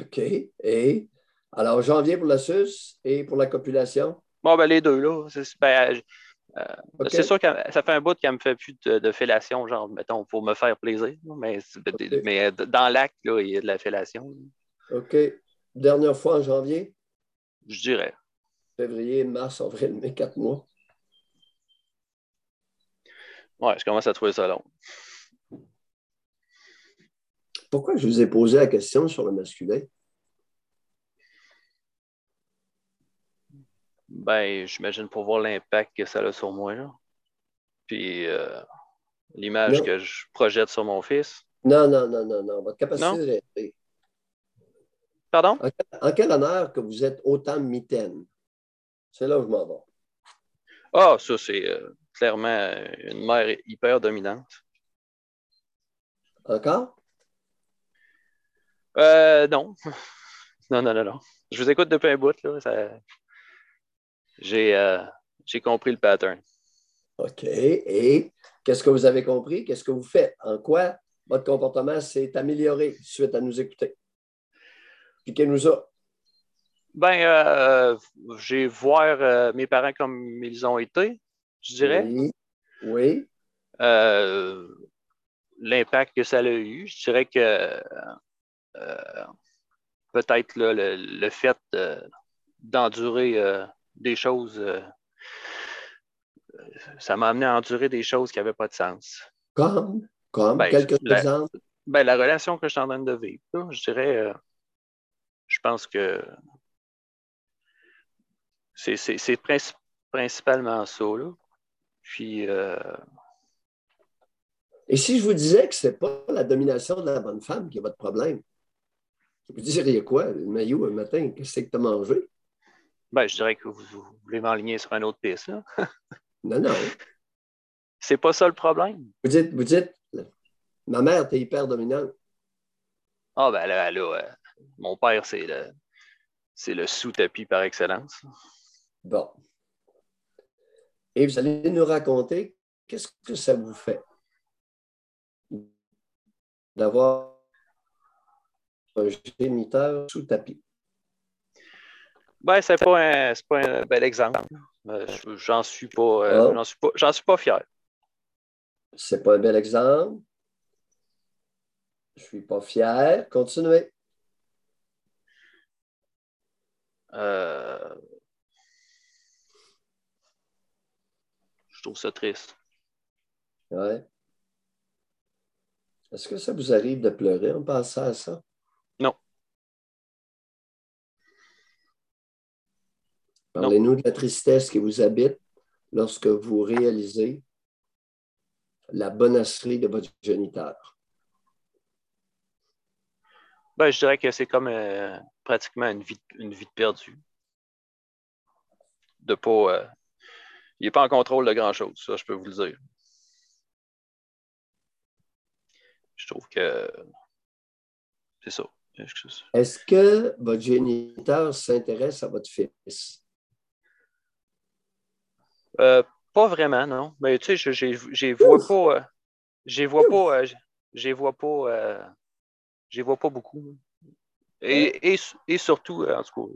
OK. Et alors, janvier pour la suce et pour la copulation? Bon, ben les deux, là. C'est ben, euh, sûr que ça fait un bout qu'elle ne me fait plus de, fellation, genre, mettons, pour me faire plaisir. Mais, mais dans l'acte, il y a de la fellation. OK. Dernière fois en janvier? Je dirais. Février, mars, avril, mai, quatre mois. Ouais, je commence à trouver ça long. Pourquoi je vous ai posé la question sur le masculin? Ben, j'imagine pour voir l'impact que ça a sur moi. Puis euh, l'image que je projette sur mon fils. Non, non, non, non, non. Votre capacité de Pardon? En, quel honneur que vous êtes autant mitaine? C'est là où je m'en vais. Ah, ça, c'est euh, clairement une mère hyper dominante. Encore? Euh, non. non, non, non, non. Je vous écoute depuis un bout. Là. J'ai, euh, j'ai compris le pattern. OK. Et qu'est-ce que vous avez compris? Qu'est-ce que vous faites? En quoi votre comportement s'est amélioré suite à nous écouter? Expliquez-nous ça. Ben, euh, j'ai voir euh, mes parents comme ils ont été, je dirais. Oui. oui. Euh, l'impact que ça a eu, je dirais que peut-être le, le, fait d'endurer des choses ça m'a amené à endurer des choses qui n'avaient pas de sens. Comme? Comme? Ben, Quelques exemples? Ben, la relation que je suis en train de vivre, je dirais, je pense que c'est principalement ça. Là. Puis. Euh, Et si je vous disais que ce n'est pas la domination de la bonne femme qui est votre problème, vous diriez quoi, le maillot, un matin, qu'est-ce que tu as mangé? Ben, je dirais que vous, voulez m'enligner sur un autre piste. Non, non. C'est pas ça le problème. Vous dites, vous dites, ma mère était hyper dominante. Ah, ben là, là mon père, c'est le, c'est le sous-tapis par excellence. Bon. Et vous allez nous raconter qu'est-ce que ça vous fait d'avoir un géniteur sous tapis? Ben, c'est pas un, pas un bel exemple. Euh, j'en suis pas, euh, ah. j'en suis pas, j'en suis pas fier. C'est pas un bel exemple. Je suis pas fier. Continuez. Euh, je trouve ça triste. Ouais. Est-ce que ça vous arrive de pleurer en pensant à ça? Parlez-nous de la tristesse qui vous habite lorsque vous réalisez la bonasserie de votre géniteur. Ben, je dirais que c'est comme euh, pratiquement une vie, une vie de perdu. De pas, euh, il n'est pas en contrôle de grand-chose, ça, je peux vous le dire. Je trouve que c'est ça. Est-ce que votre géniteur s'intéresse à votre fils? Euh, pas vraiment, non. Mais tu sais, je ne vois pas. je vois pas. je vois pas. je vois pas beaucoup. Et, et, surtout, en tout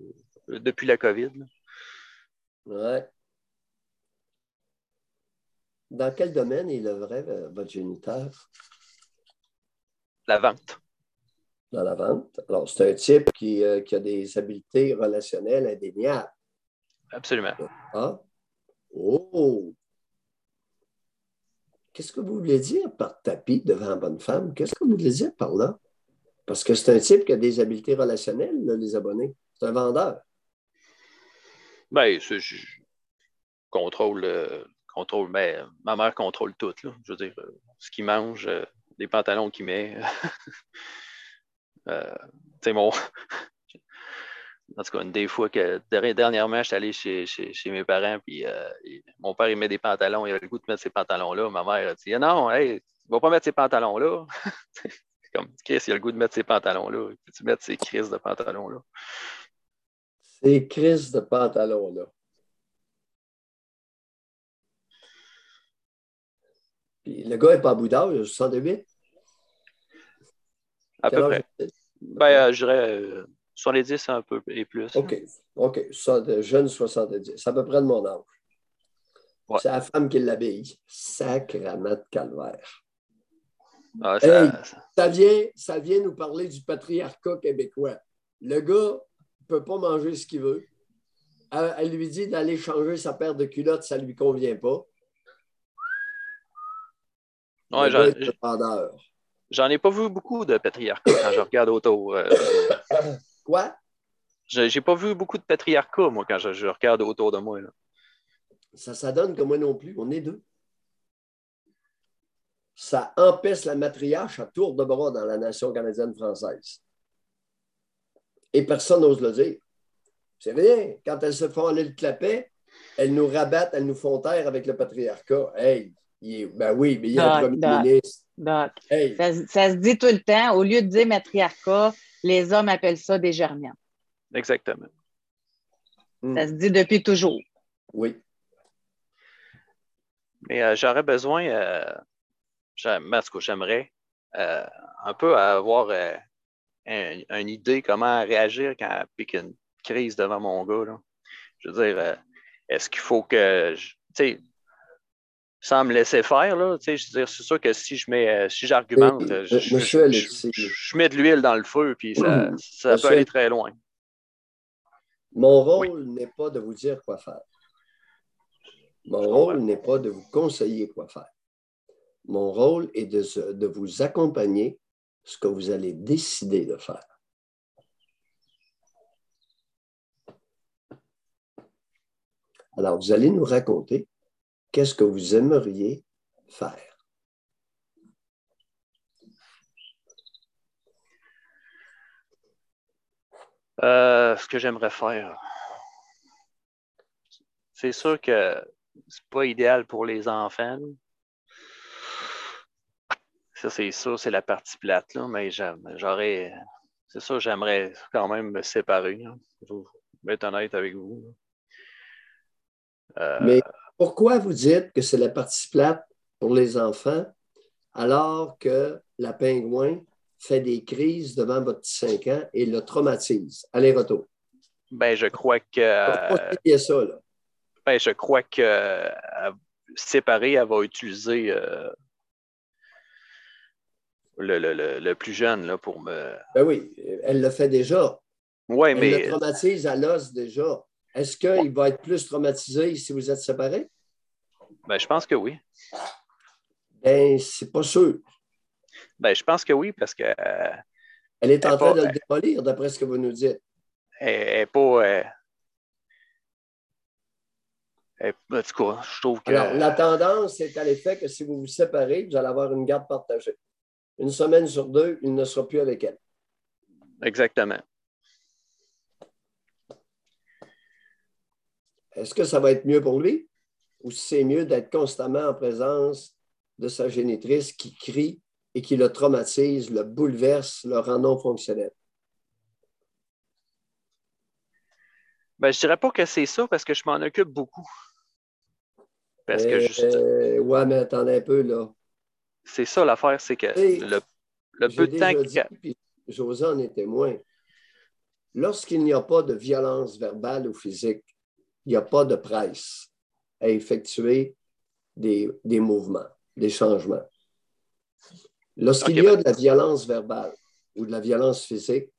cas, depuis la COVID. Ouais. Dans quel domaine il œuvrait euh, votre géniteur? La vente. Dans la vente. Alors, c'est un type qui, euh, qui, a des habiletés relationnelles indéniables. Absolument. Ah, Oh! Qu'est-ce que vous voulez dire par tapis devant bonne femme? Qu'est-ce que vous voulez dire par là? Parce que c'est un type qui a des habiletés relationnelles, les abonnés. C'est un vendeur. Bien, je, contrôle, euh, contrôle ben, ma mère contrôle tout. Là. Je veux dire, euh, ce qu'il mange, euh, les pantalons qu'il met. c'est mon, en tout cas, une des fois que dernièrement, je suis allé chez, chez, mes parents, puis mon père, il met des pantalons, il a le goût de mettre ces pantalons-là. Ma mère a dit ah Non, hey, il va pas mettre ces pantalons-là. comme Chris, il a le goût de mettre ces pantalons-là. Peux-tu mettre ces crises de pantalons-là? Ces crises de pantalons-là. Puis le gars n'est pas à bout d'âge, 68? À peu près. Ben, euh, je dirais. Euh, 70 un peu et plus. OK. OK. De jeune 70. C'est à peu près de mon âge. C'est la femme qui l'habille. Sacrament de calvaire. Ah, ça... vient, ça vient nous parler du patriarcat québécois. Le gars ne peut pas manger ce qu'il veut. Elle, lui dit d'aller changer sa paire de culottes, ça ne lui convient pas. j'en ai pas vu beaucoup de patriarcat quand je regarde autour. Euh, Quoi? J'ai pas vu beaucoup de patriarcat, moi, quand je, regarde autour de moi. Ça, ça donne que moi non plus. On est deux. Ça empêche la matriarche à tour de bras dans la nation canadienne française. Et personne n'ose le dire. C'est rien. Quand elles se font aller le clapet, elles nous rabattent, elles nous font taire avec le patriarcat. Hey, ben oui, mais il y a un premier ministre. Ça, se dit tout le temps, au lieu de dire matriarcat, les hommes appellent ça des germiens. Exactement. Hmm. Ça se dit depuis toujours. Oui. Mais euh, j'aurais besoin, euh, j'aimerais euh, un peu avoir une idée comment réagir quand il pique une crise devant mon gars. Je veux dire, est-ce qu'il faut que, tu sais, sans me laisser faire, là, je veux dire, c'est sûr que si je mets, si j'argumente, je, mets de l'huile dans le feu, puis ça, ça peut aller très loin. Mon rôle n'est pas de vous dire quoi faire. Mon rôle n'est pas de vous conseiller quoi faire. Mon rôle est de, vous accompagner ce que vous allez décider de faire. Alors, vous allez nous raconter qu'est-ce que vous aimeriez faire. Euh, ce que j'aimerais faire. C'est sûr que c'est pas idéal pour les enfants. Ça, c'est sûr, c'est la partie plate, là, mais j'aurais. C'est sûr, j'aimerais quand même me séparer. Je vais être honnête avec vous. Euh, mais pourquoi vous dites que c'est la partie plate pour les enfants alors que la pingouin fait des crises devant votre petit 5 ans et le traumatise? Aller-retour. Ben, je crois que. Pourquoi ça, là? Ben, je crois que euh, séparée, elle va utiliser euh, le, plus jeune là, pour me. Ben oui, elle le fait déjà. Oui, elle mais. le traumatise à l'os déjà. Est-ce qu'il va être plus traumatisé si vous êtes séparés? Ben, je pense que oui. Ben, c'est pas sûr. Ben, je pense que oui, parce que. Euh, elle est en train de le démolir, d'après ce que vous nous dites. Elle n'est pas. Eh, je trouve que. Alors, la tendance est à l'effet que si vous vous séparez, vous allez avoir une garde partagée. Une semaine sur deux, il ne sera plus avec elle. Exactement. Est-ce que ça va être mieux pour lui? Ou c'est mieux d'être constamment en présence de sa génitrice qui crie et qui le traumatise, le bouleverse, le rend non fonctionnel? Ben, je dirais pas que c'est ça parce que je m'en occupe beaucoup. Parce que. Euh, ouais, mais attendez un peu, là. C'est ça l'affaire, c'est que le, le peu de temps que. José en est témoin. Lorsqu'il n'y a pas de violence verbale ou physique, il n'y a pas de presse à effectuer des, mouvements, des changements. Lorsqu'il y a ben de la violence verbale ou de la violence physique,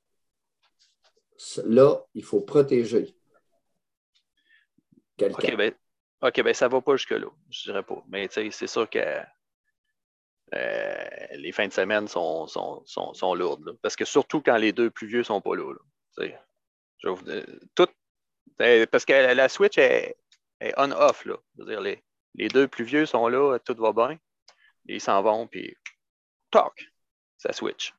là, il faut protéger quelqu'un. Ben, OK, ben ça va pas jusque-là, je dirais pas. Mais c'est sûr que euh, les fins de semaine sont, sont, lourdes. Parce que surtout quand les deux plus vieux sont pas là. Euh, euh, parce que la Switch est, on-off. Les, les, deux plus vieux sont là, tout va bien. Ils s'en vont, puis toc, ça switch.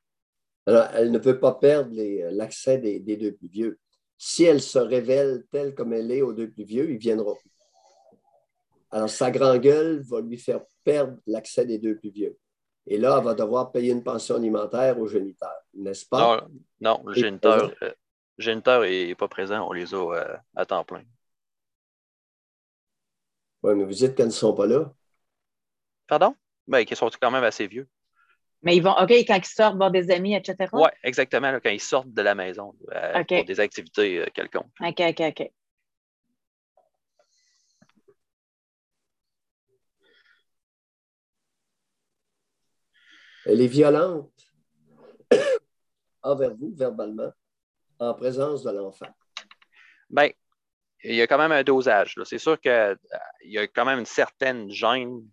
Alors, elle ne peut pas perdre l'accès des, des, deux plus vieux. Si elle se révèle telle comme elle est aux deux plus vieux, ils viendront. Alors, sa grand-gueule va lui faire perdre l'accès des deux plus vieux. Et là, elle va devoir payer une pension alimentaire au géniteur, n'est-ce pas? Non, le géniteur, n'est euh, pas présent. On les a euh, à temps plein. Oui, mais vous dites qu'elles ne sont pas là. Pardon? Bien, qu'ils sont quand même assez vieux. Mais ils vont, OK, quand ils sortent voir des amis, etc. Oui, exactement, quand ils sortent de la maison euh, pour des activités quelconques. OK, OK, OK. Elle est violente envers vous, verbalement, en présence de l'enfant. Bien, il y a quand même un dosage. C'est sûr qu'il euh, y a quand même une certaine gêne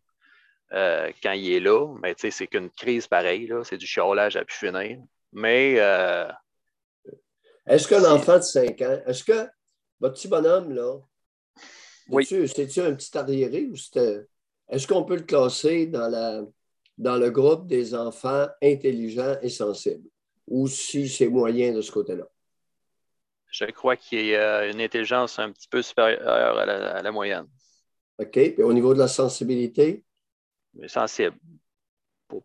euh, quand il est là, mais c'est qu'une crise pareille, c'est du chiolage à pu finir. Mais. Euh, est-ce qu'un enfant de 5 ans, est-ce que votre petit bonhomme, là, oui. c'est-tu un petit arriéré ou c'était. Est-ce qu'on peut le classer dans la dans le groupe des enfants intelligents et sensibles, ou si c'est moyen de ce côté-là? Je crois qu'il y a une intelligence un petit peu supérieure à la, moyenne. OK. Et au niveau de la sensibilité? Sensible.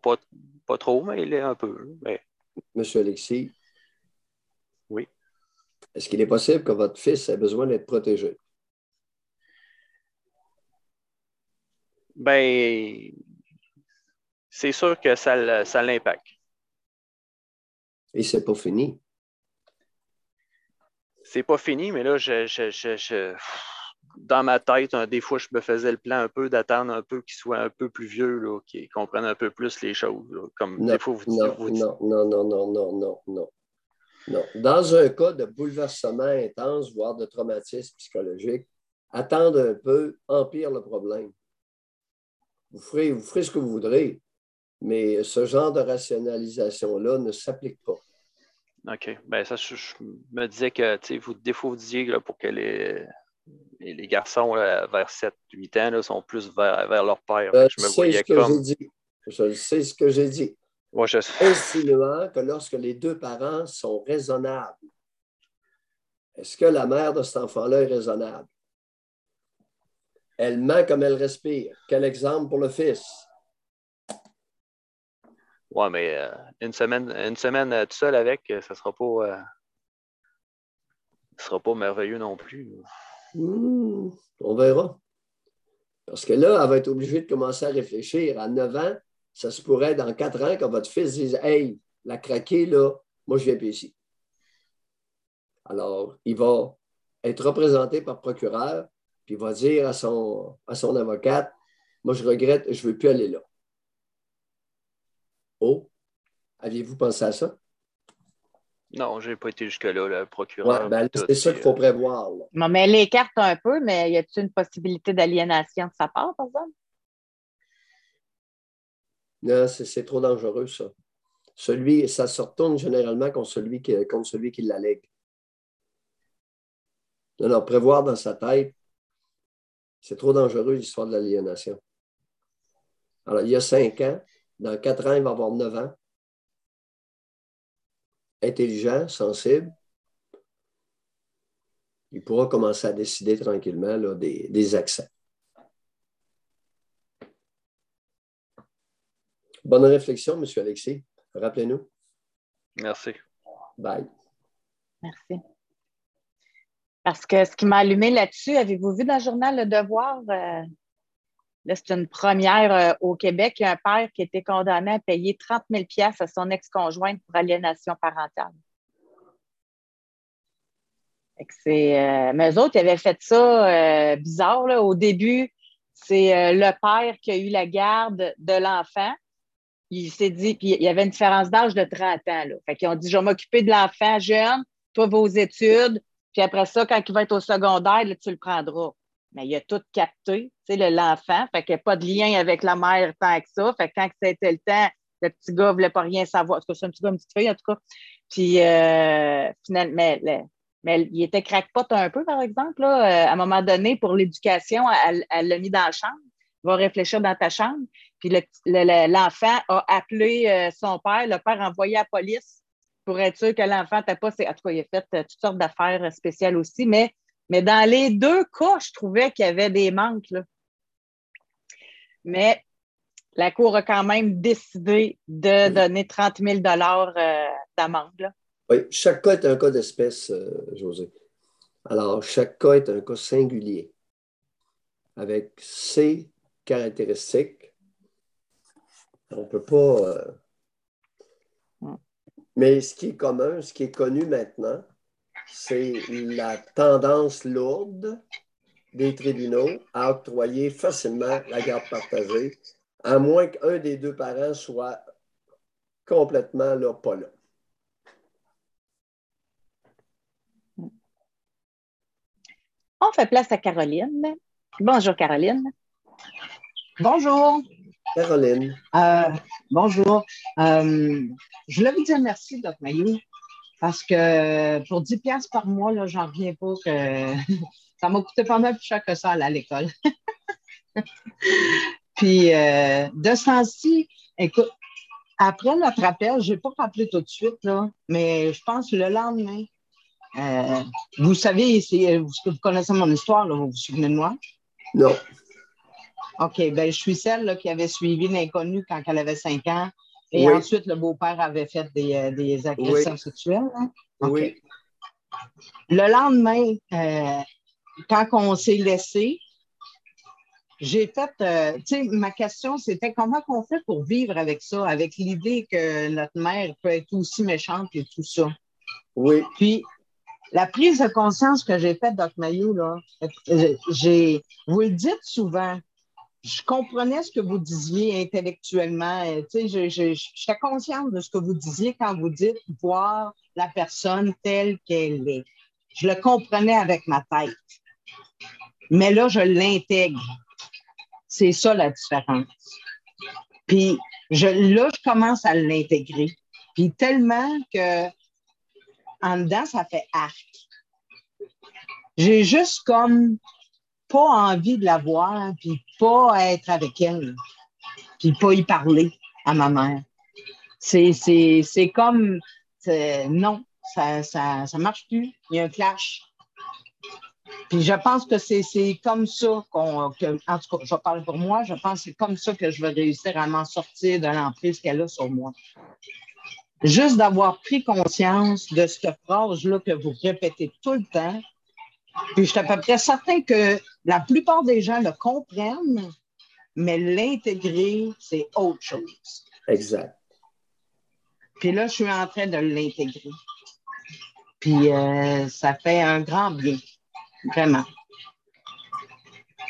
pas, pas trop, mais il est un peu. Monsieur Alexis? Oui. Est-ce qu'il est possible que votre fils ait besoin d'être protégé? Ben, c'est sûr que ça, l'impacte. Et c'est pas fini. C'est pas fini, mais là, dans ma tête, hein, des fois, je me faisais le plan un peu d'attendre un peu qu'il soit un peu plus vieux, qu'il comprenne un peu plus les choses. Comme non, fois, vous non, non, non, non, non, non, non, non, non. Dans un cas de bouleversement intense, voire de traumatisme psychologique, attendre un peu empire le problème. Vous ferez, vous ferez ce que vous voudrez, mais ce genre de rationalisation-là ne s'applique pas. OK. Ben, ça, je, me disais que, vous, disiez là, pour que les, les garçons vers 7-8 ans sont plus vers, vers leur père. Euh, je me voyais ce comme. Dit. Je sais ce que j'ai dit. Moi, je sais. Insinuant que lorsque les deux parents sont raisonnables, est-ce que la mère de cet enfant-là est raisonnable? Elle ment comme elle respire. Quel exemple pour le fils? Ouais, mais euh, une semaine, une semaine euh, tout seul avec, euh, ça sera pas. sera pas merveilleux non plus. Hmm, on verra. Parce que là, elle va être obligée de commencer à réfléchir. À 9 ans, ça se pourrait dans 4 ans que votre fils dise Hey, la craquée, là, moi, je viens plus ici. Alors, il va être représenté par procureur, puis il va dire à son, à son avocate Moi, je regrette, je ne veux plus aller là. Oh, aviez-vous pensé à ça? Non, je n'ai pas été jusque-là, le procureur. Ben, c'est ça qu'il faut euh, prévoir. mais elle écarte un peu, mais y a-t-il une possibilité d'aliénation de sa part, par exemple? Non, c'est trop dangereux, ça. Celui, ça se retourne généralement contre celui qui, contre celui qui l'allègue. Non, non, prévoir dans sa tête, c'est trop dangereux l'histoire de l'aliénation. Alors, il y a cinq ans, dans quatre ans, il va avoir neuf ans. Intelligent, sensible. Il pourra commencer à décider tranquillement là, des, des accès. Bonne réflexion, M. Alexis. Rappelez-nous. Merci. Bye. Merci. Parce que ce qui m'a allumé là-dessus, avez-vous vu dans le journal Le Devoir? Euh, là, c'est une première euh, au Québec. Il y a un père qui été condamné à payer 30 000 à son ex-conjointe pour aliénation parentale. Euh, mais eux autres, ils avaient fait ça bizarre. Là. Au début, c'est le père qui a eu la garde de l'enfant. Il s'est dit, puis il y avait une différence d'âge de 30 ans. Là. Ont dit, je vais m'occuper de l'enfant jeune, toi, vos études, puis après ça, quand il va être au secondaire, tu le prendras. Mais il a tout capté, tu sais, l'enfant. Fait qu'il n'y a pas de lien avec la mère tant que ça. Fait que quand c'était le temps, le petit gars ne voulait pas rien savoir. En tout cas, c'est un petit gars, une petite fille, en tout cas. Puis euh, finalement, mais, il était crackpot un peu, par exemple. Là. Euh, à un moment donné, pour l'éducation, elle l'a mis dans la chambre. Va réfléchir dans ta chambre. Puis l'enfant a appelé euh, son père. Le père a envoyé la police pour être sûr que l'enfant n'était pas. En tout cas, il a fait toutes sortes d'affaires spéciales aussi, mais, mais dans les deux cas, je trouvais qu'il y avait des manques. Mais la Cour a quand même décidé de donner 30 000 euh, d'amende. Oui, chaque cas est un cas d'espèce, euh, José. Alors, chaque cas est un cas singulier, avec ses caractéristiques. On ne peut pas. Mais ce qui est commun, ce qui est connu maintenant, c'est la tendance lourde des tribunaux à octroyer facilement la garde partagée, à moins qu'un des deux parents soit complètement là, pas là. On fait place à Caroline. Bonjour, Caroline. Bonjour. Caroline. Euh, bonjour. Euh, je voulais vous dire merci, Doc Mayou, parce que pour 10 piastres par mois, là, j'en reviens pas que ça m'a coûté pas mal plus cher que ça à l'école. Puis, euh, de ce temps-ci, écoute, après notre appel, je n'ai pas rappelé tout de suite, là, mais je pense le lendemain, vous savez, vous, vous connaissez mon histoire, là, vous vous souvenez de moi? Non. OK, ben je suis celle qui avait suivi l'inconnu quand elle avait 5 ans. Et ensuite, le beau-père avait fait des, euh, agressions sexuelles. Hein? Oui. Le lendemain, euh, quand on s'est laissé, j'ai fait, euh, tu sais, ma question, c'était comment on fait pour vivre avec ça, avec l'idée que notre mère peut être aussi méchante et tout ça? Oui. Puis, la prise de conscience que j'ai faite, Doc Mayou, là, j'ai, vous le dites souvent, je comprenais ce que vous disiez intellectuellement. Tu sais, j'étais consciente de ce que vous disiez quand vous dites voir la personne telle qu'elle est. Je le comprenais avec ma tête. Mais là, je l'intègre. C'est ça la différence. Puis je, là, je commence à l'intégrer. Puis tellement que en dedans, ça fait arc. J'ai juste comme pas envie de la voir, puis pas être avec elle, puis pas y parler à ma mère. C'est comme, non, ça, ça, ça marche plus. Il y a un clash. Puis je pense que c'est comme ça qu'on. en tout cas, je parle pour moi, je pense que c'est comme ça que je vais réussir à m'en sortir de l'emprise qu'elle a sur moi. Juste d'avoir pris conscience de cette phrase-là que vous répétez tout le temps. Puis je suis à peu près certain que la plupart des gens le comprennent, mais l'intégrer, c'est autre chose. Exact. Puis là, je suis en train de l'intégrer. Puis euh, ça fait un grand bien. Vraiment.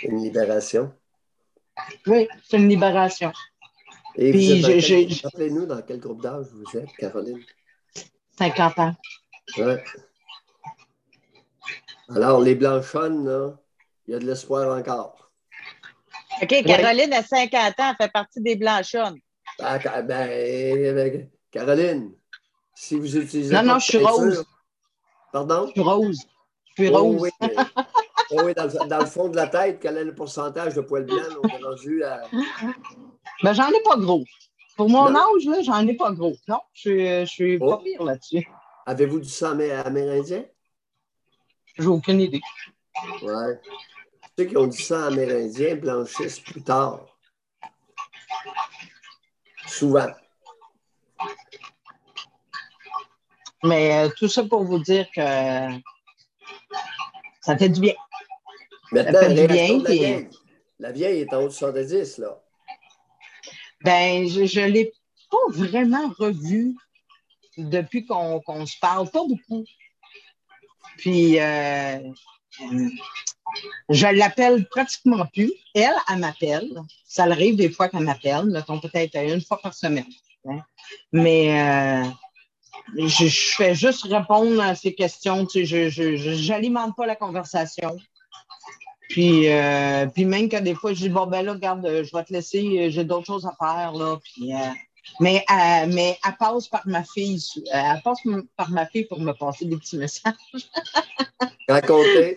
Une libération? Oui, c'est une libération. Et Puis, rappelez-nous dans quel groupe d'âge vous êtes, Caroline? 50 ans. Oui. Alors, les blanchonnes, il y a de l'espoir encore. OK, Caroline, a 50 ans, elle fait partie des blanchonnes. Ben, ben, Caroline, si vous utilisez. Non, non, je suis rose. Pardon? Je suis rose. Oh oui, oh oui dans, le, fond de la tête, quel est le pourcentage de poils blancs? On est rendu à. Ben, j'en ai pas gros. Pour mon âge, là, j'en ai pas gros. Non, je, suis pas oh. pire là-dessus. Avez-vous du sang amérindien? J'ai aucune idée. Ouais. Ceux qui ont du sang amérindien blanchissent plus tard. Souvent. Mais euh, tout ça pour vous dire que ça fait du bien. Maintenant, ça fait du bien. La, vieille. la vieille est en haut de 70, là. Ben, je ne l'ai pas vraiment revue depuis qu'on se parle, pas beaucoup. Puis, euh, je l'appelle pratiquement plus. Elle, elle m'appelle. Ça arrive des fois qu'elle m'appelle, peut-être une fois par semaine. Hein. Mais euh, je, fais juste répondre à ces questions. Tu sais, je n'alimente pas la conversation. Puis, euh, puis même que des fois, je dis, bon, ben là, regarde, je vais te laisser, j'ai d'autres choses à faire. Là, puis, euh, mais, euh, mais elle passe par ma fille. Elle passe par ma fille pour me passer des petits messages. Racontez.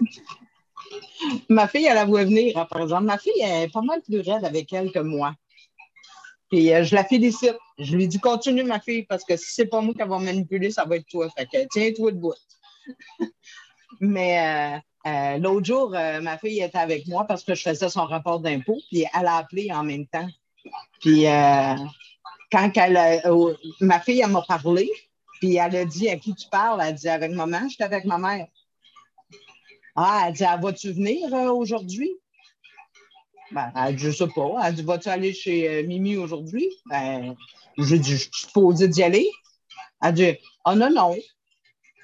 ma fille, elle a voulu venir, par exemple. Ma fille est pas mal plus raide avec elle que moi. Puis je la félicite. Je lui dis continue, ma fille, parce que si c'est pas moi qui va manipuler, ça va être toi. Fait que tiens-toi debout. Mais euh, euh, l'autre jour, euh, ma fille était avec moi parce que je faisais son rapport d'impôt, puis elle a appelé en même temps. Puis quand elle ma fille, m'a parlé, puis elle a dit à qui tu parles? Elle a dit avec maman, j'étais avec ma mère. Ah, elle a dit, ah, vas-tu venir aujourd'hui? Ben, elle dit, je sais pas. Elle dit, vas-tu aller chez Mimi aujourd'hui? Ben, j'ai dit, je suis supposée d'y aller. Elle dit, oh non, non.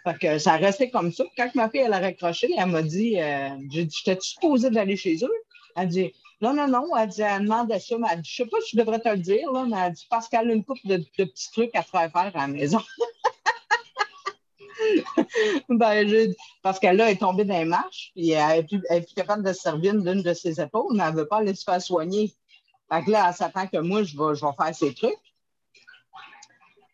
Fait que ça restait comme ça. Quand ma fille, elle a raccroché, elle m'a dit, euh, j'ai dit, j'étais supposée d'aller chez eux? Elle dit, non, non, non. Elle dit, elle demandait ça. Mais elle dit, je sais pas si je devrais te le dire, là, mais elle dit, parce qu'elle a une couple de, petits trucs à faire faire à la maison. ben, je, parce qu'elle est tombée dans les marches, puis elle est, plus, capable de se servir d'une de ses épaules, mais elle ne veut pas aller se faire soigner. Fait là, elle s'attend que moi, je vais, je vais faire ses trucs.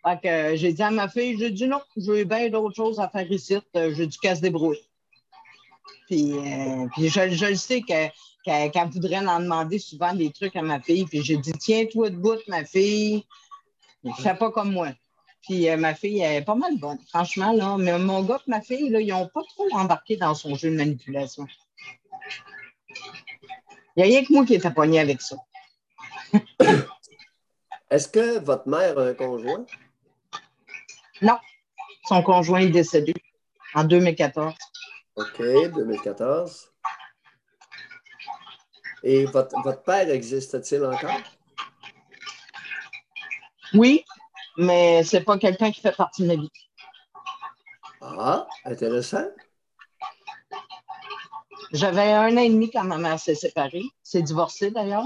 Fait que euh, j'ai dit à ma fille, j'ai dit non, j'ai bien d'autres choses à faire ici. Euh, j'ai du casse débrouille. Puis, euh, puis je, je, le sais qu'elle voudrait en demander souvent des trucs à ma fille. Puis j'ai dit, tiens-toi debout, ma fille. Fais pas comme moi. Puis ma fille elle est pas mal bonne, franchement. Là. Mais mon gars et ma fille, là, ils n'ont pas trop embarqué dans son jeu de manipulation. Il n'y a rien que moi qui est pogné avec ça. Est-ce que votre mère a un conjoint? Non, son conjoint est décédé en 2014. OK, 2014. Et votre, votre père existe-t-il encore? Oui, mais c'est pas quelqu'un qui fait partie de ma vie. Ah, intéressant. J'avais un an et demi quand ma mère s'est séparée. C'est divorcé d'ailleurs.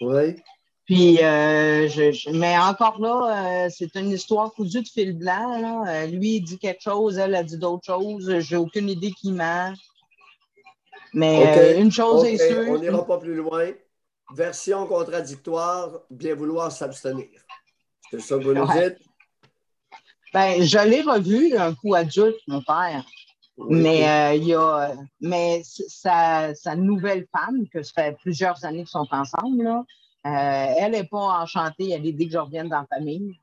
Oui. Puis, euh, je, mais encore là, euh, c'est une histoire cousue de fil blanc. Euh, lui, il dit quelque chose, elle a dit d'autres choses. J'ai aucune idée qui ment. Mais une chose est sûre. On n'ira pas plus loin. Version contradictoire, bien vouloir s'abstenir. C'est ça que vous nous dites? Ben, je l'ai revu un coup adulte, mon père. Mais il y a mais sa, sa, nouvelle femme, que ça fait plusieurs années qu'ils sont ensemble, là, euh, elle n'est pas enchantée à l'idée que je revienne dans la famille.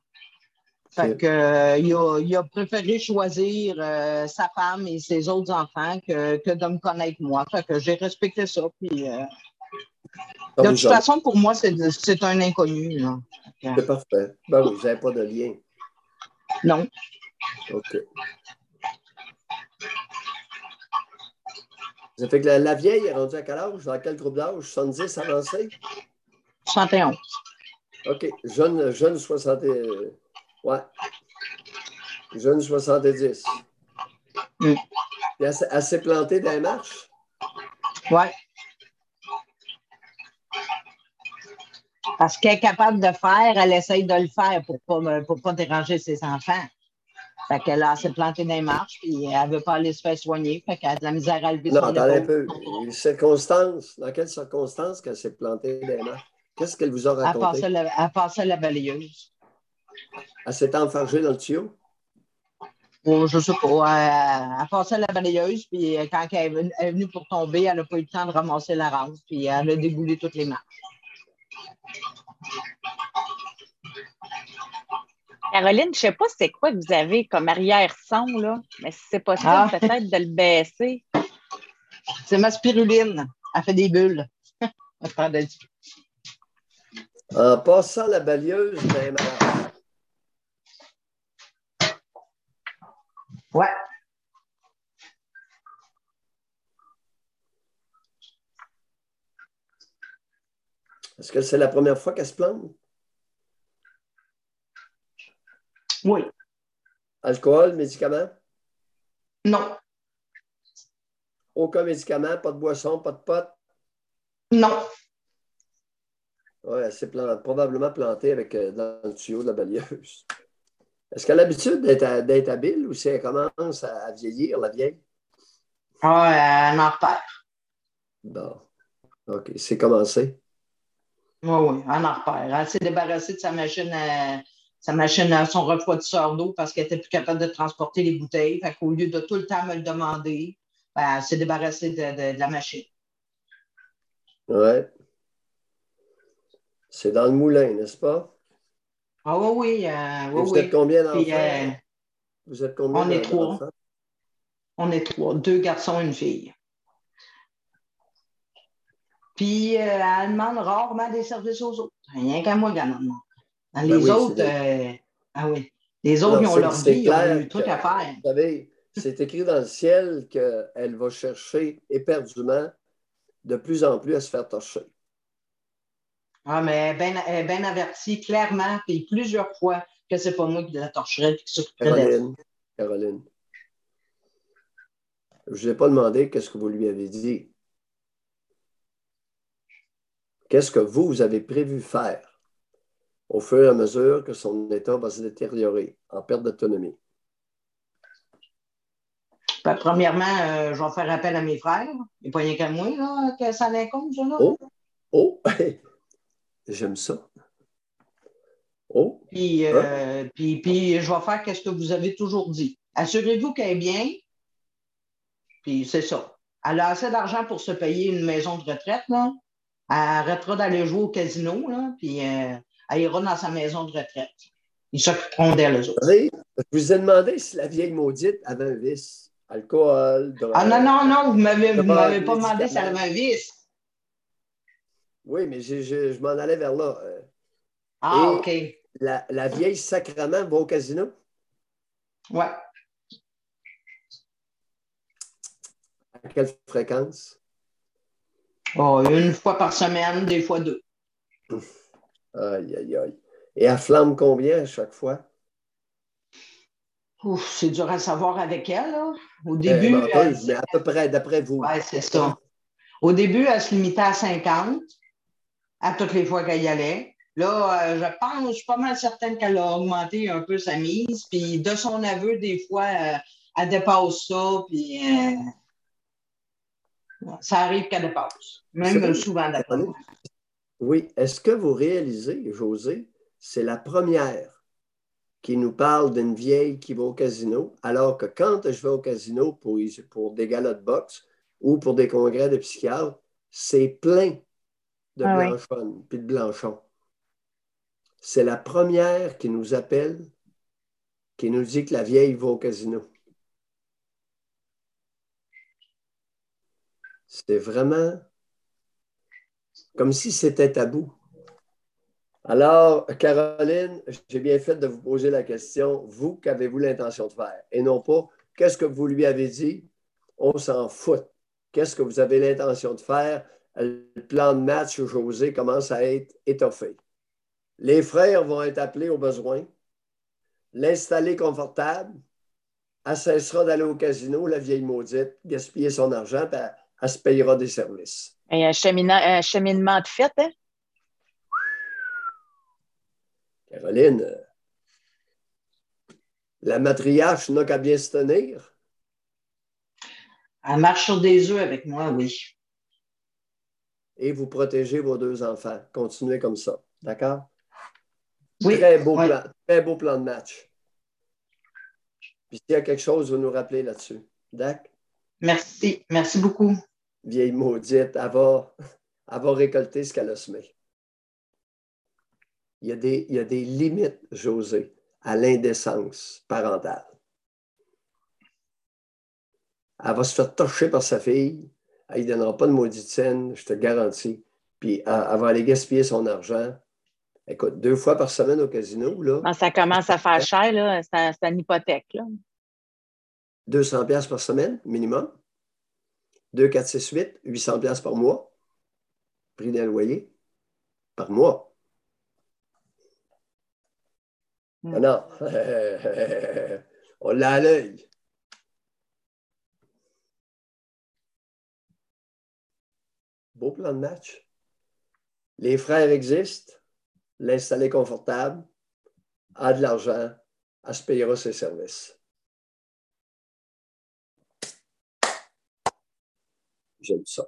Fait que, euh, il, a, préféré choisir euh, sa femme et ses autres enfants que, de me connaître moi. Fait que j'ai respecté ça. Puis, de toute façon, pour moi, c'est un inconnu. C'est parfait. Ben oui, vous n'avez pas de lien. Non. OK. Ça fait que la, vieille est rendue à quel âge? Dans quel groupe d'âge? 70 avancé? 71. OK. Jeune, jeune 60. Ouais. Jeune 70. Mm. elle, s'est plantée dans les marches? Ouais. Parce qu'elle est capable de faire, elle essaye de le faire pour ne pas, pas déranger ses enfants. Fait qu'elle s'est plantée dans les marches, puis elle ne veut pas aller se faire soigner. Fait qu'elle a de la misère à lever non, son un peu. Les circonstances, dans quelles circonstances qu'elle s'est plantée dans les marches? Qu'est-ce qu'elle vous a raconté? Elle passait la, la balayeuse. Elle s'est enfargée dans le tuyau? Oh, je ne sais pas. Elle, passait la balayeuse, puis euh, quand elle est venue pour tomber, elle n'a pas eu le temps de ramasser la rampe, puis elle a déboulé toutes les marches. Caroline, je ne sais pas c'est quoi que vous avez comme arrière-son, là, mais si c'est possible, ah. peut-être de le baisser. C'est ma spiruline. Elle fait des bulles. En passant la balieuse, même. Ouais. Est-ce que c'est la première fois qu'elle se plante? Oui. Alcool, médicaments? Non. Aucun médicament, pas de boisson, pas de pote? Non. Oui, elle s'est probablement plantée avec, euh, dans le tuyau de la balieuse. Est-ce qu'elle a l'habitude d'être habile ou si elle commence à, vieillir, la vieille? Ah, elle en repère. Bon. OK, c'est commencé. Oui, oui, elle en repère. Elle s'est débarrassée de sa machine à, sa machine à son refroidisseur d'eau parce qu'elle n'était plus capable de transporter les bouteilles. Fait qu'au lieu de tout le temps me le demander, ben, elle s'est débarrassée de, de la machine. Oui. C'est dans le moulin, n'est-ce pas? Ah oui, oui. Euh, vous êtes combien d'enfants? Euh, vous êtes combien On est trois. On est trois, deux garçons et une fille. Puis, euh, elle demande rarement des services aux autres. Rien qu'à moi, gagnant. Ben les autres, ah oui. Les autres, ils ont leur vie, ils ont eu truc à faire. Vous savez, c'est écrit dans le ciel qu'elle va chercher éperdument de plus en plus à se faire torcher. Ah, mais elle est bien avertie clairement, puis plusieurs fois, que c'est pas moi qui la torcherais et qui Caroline, Caroline, je n'ai pas demandé qu'est-ce que vous lui avez dit. Qu'est-ce que vous, vous avez prévu faire au fur et à mesure que son état va se détériorer en perte d'autonomie? Ben, premièrement, euh, je vais faire appel à mes frères. Il n'y a pas rien qu'à moi là, que ça l'incombe, ça. Là. Oh! Oh! J'aime ça. Oh. Puis, euh, puis, puis, je vais faire ce que vous avez toujours dit. Assurez-vous qu'elle est bien. Puis c'est ça. Elle a assez d'argent pour se payer une maison de retraite. Là. Elle arrêtera d'aller jouer au casino, là, puis euh, elle ira dans sa maison de retraite. Ils s'occuperont d'elle, eux autres. Je vous ai demandé si la vieille maudite avait un vice. Alcool, drogue. Ah non, non, non, vous ne m'avez pas demandé si elle avait un vice. Oui, mais je, m'en allais vers là. Euh. Ah, OK. La, vieille sacrement va au casino? Ouais. À quelle fréquence? Oh, une fois par semaine, des fois deux. Aïe, aïe, aïe. Et à flamme combien à chaque fois? c'est dur à savoir avec elle. Au début. mais à peu près, d'après vous. Oui, c'est ça. Au début, elle se limitait à 50 à toutes les fois qu'elle y allait. Là, euh, je pense, je suis pas mal certaine qu'elle a augmenté un peu sa mise. Puis de son aveu, des fois, euh, elle dépasse ça. Puis euh, ça arrive qu'elle dépasse. Même souvent d'accord. Oui. Est-ce que vous réalisez, José, c'est la première qui nous parle d'une vieille qui va au casino, alors que quand je vais au casino pour, pour des galas de boxe ou pour des congrès de psychiatres, c'est plein de ah puis de blanchons. C'est la première qui nous appelle, qui nous dit que la vieille va au casino. C'est vraiment comme si c'était tabou. Alors, Caroline, j'ai bien fait de vous poser la question, vous, qu'avez-vous l'intention de faire? Et non pas, qu'est-ce que vous lui avez dit? On s'en fout. Qu'est-ce que vous avez l'intention de faire? Le plan de match, José, commence à être étoffé. Les frères vont être appelés au besoin. L'installer confortable. Elle cessera d'aller au casino, la vieille maudite, gaspiller son argent, puis elle, se payera des services. Et un, un cheminement de fait, hein? Caroline, la matriarche n'a qu'à bien se tenir. Elle marche sur des œufs avec moi, oui. Et vous protégez vos deux enfants. Continuez comme ça. D'accord? Oui. Très beau, plan, très beau plan de match. Puis s'il y a quelque chose, vous nous rappelez là-dessus. D'accord? Merci. Merci beaucoup. Vieille maudite, elle va, elle va récolter ce qu'elle a semé il y a des, il y a des limites, José, à l'indécence parentale. Elle va se faire toucher par sa fille. Elle ne donnera pas de maudite scène, je te garantis. Puis elle, va aller gaspiller son argent. Écoute, deux fois par semaine au casino, là. Ah, ça commence à faire cher, là. C'est une hypothèque, là. 200 pièces par semaine, minimum. 2, 4, 6, 8, 800 pièces par mois. Prix d'un loyer par mois. Mm. non, on l'a à l'œil. Beau plan de match. Les frères existent, l'installer confortable, a de l'argent, elle se payera ses services. J'aime ça.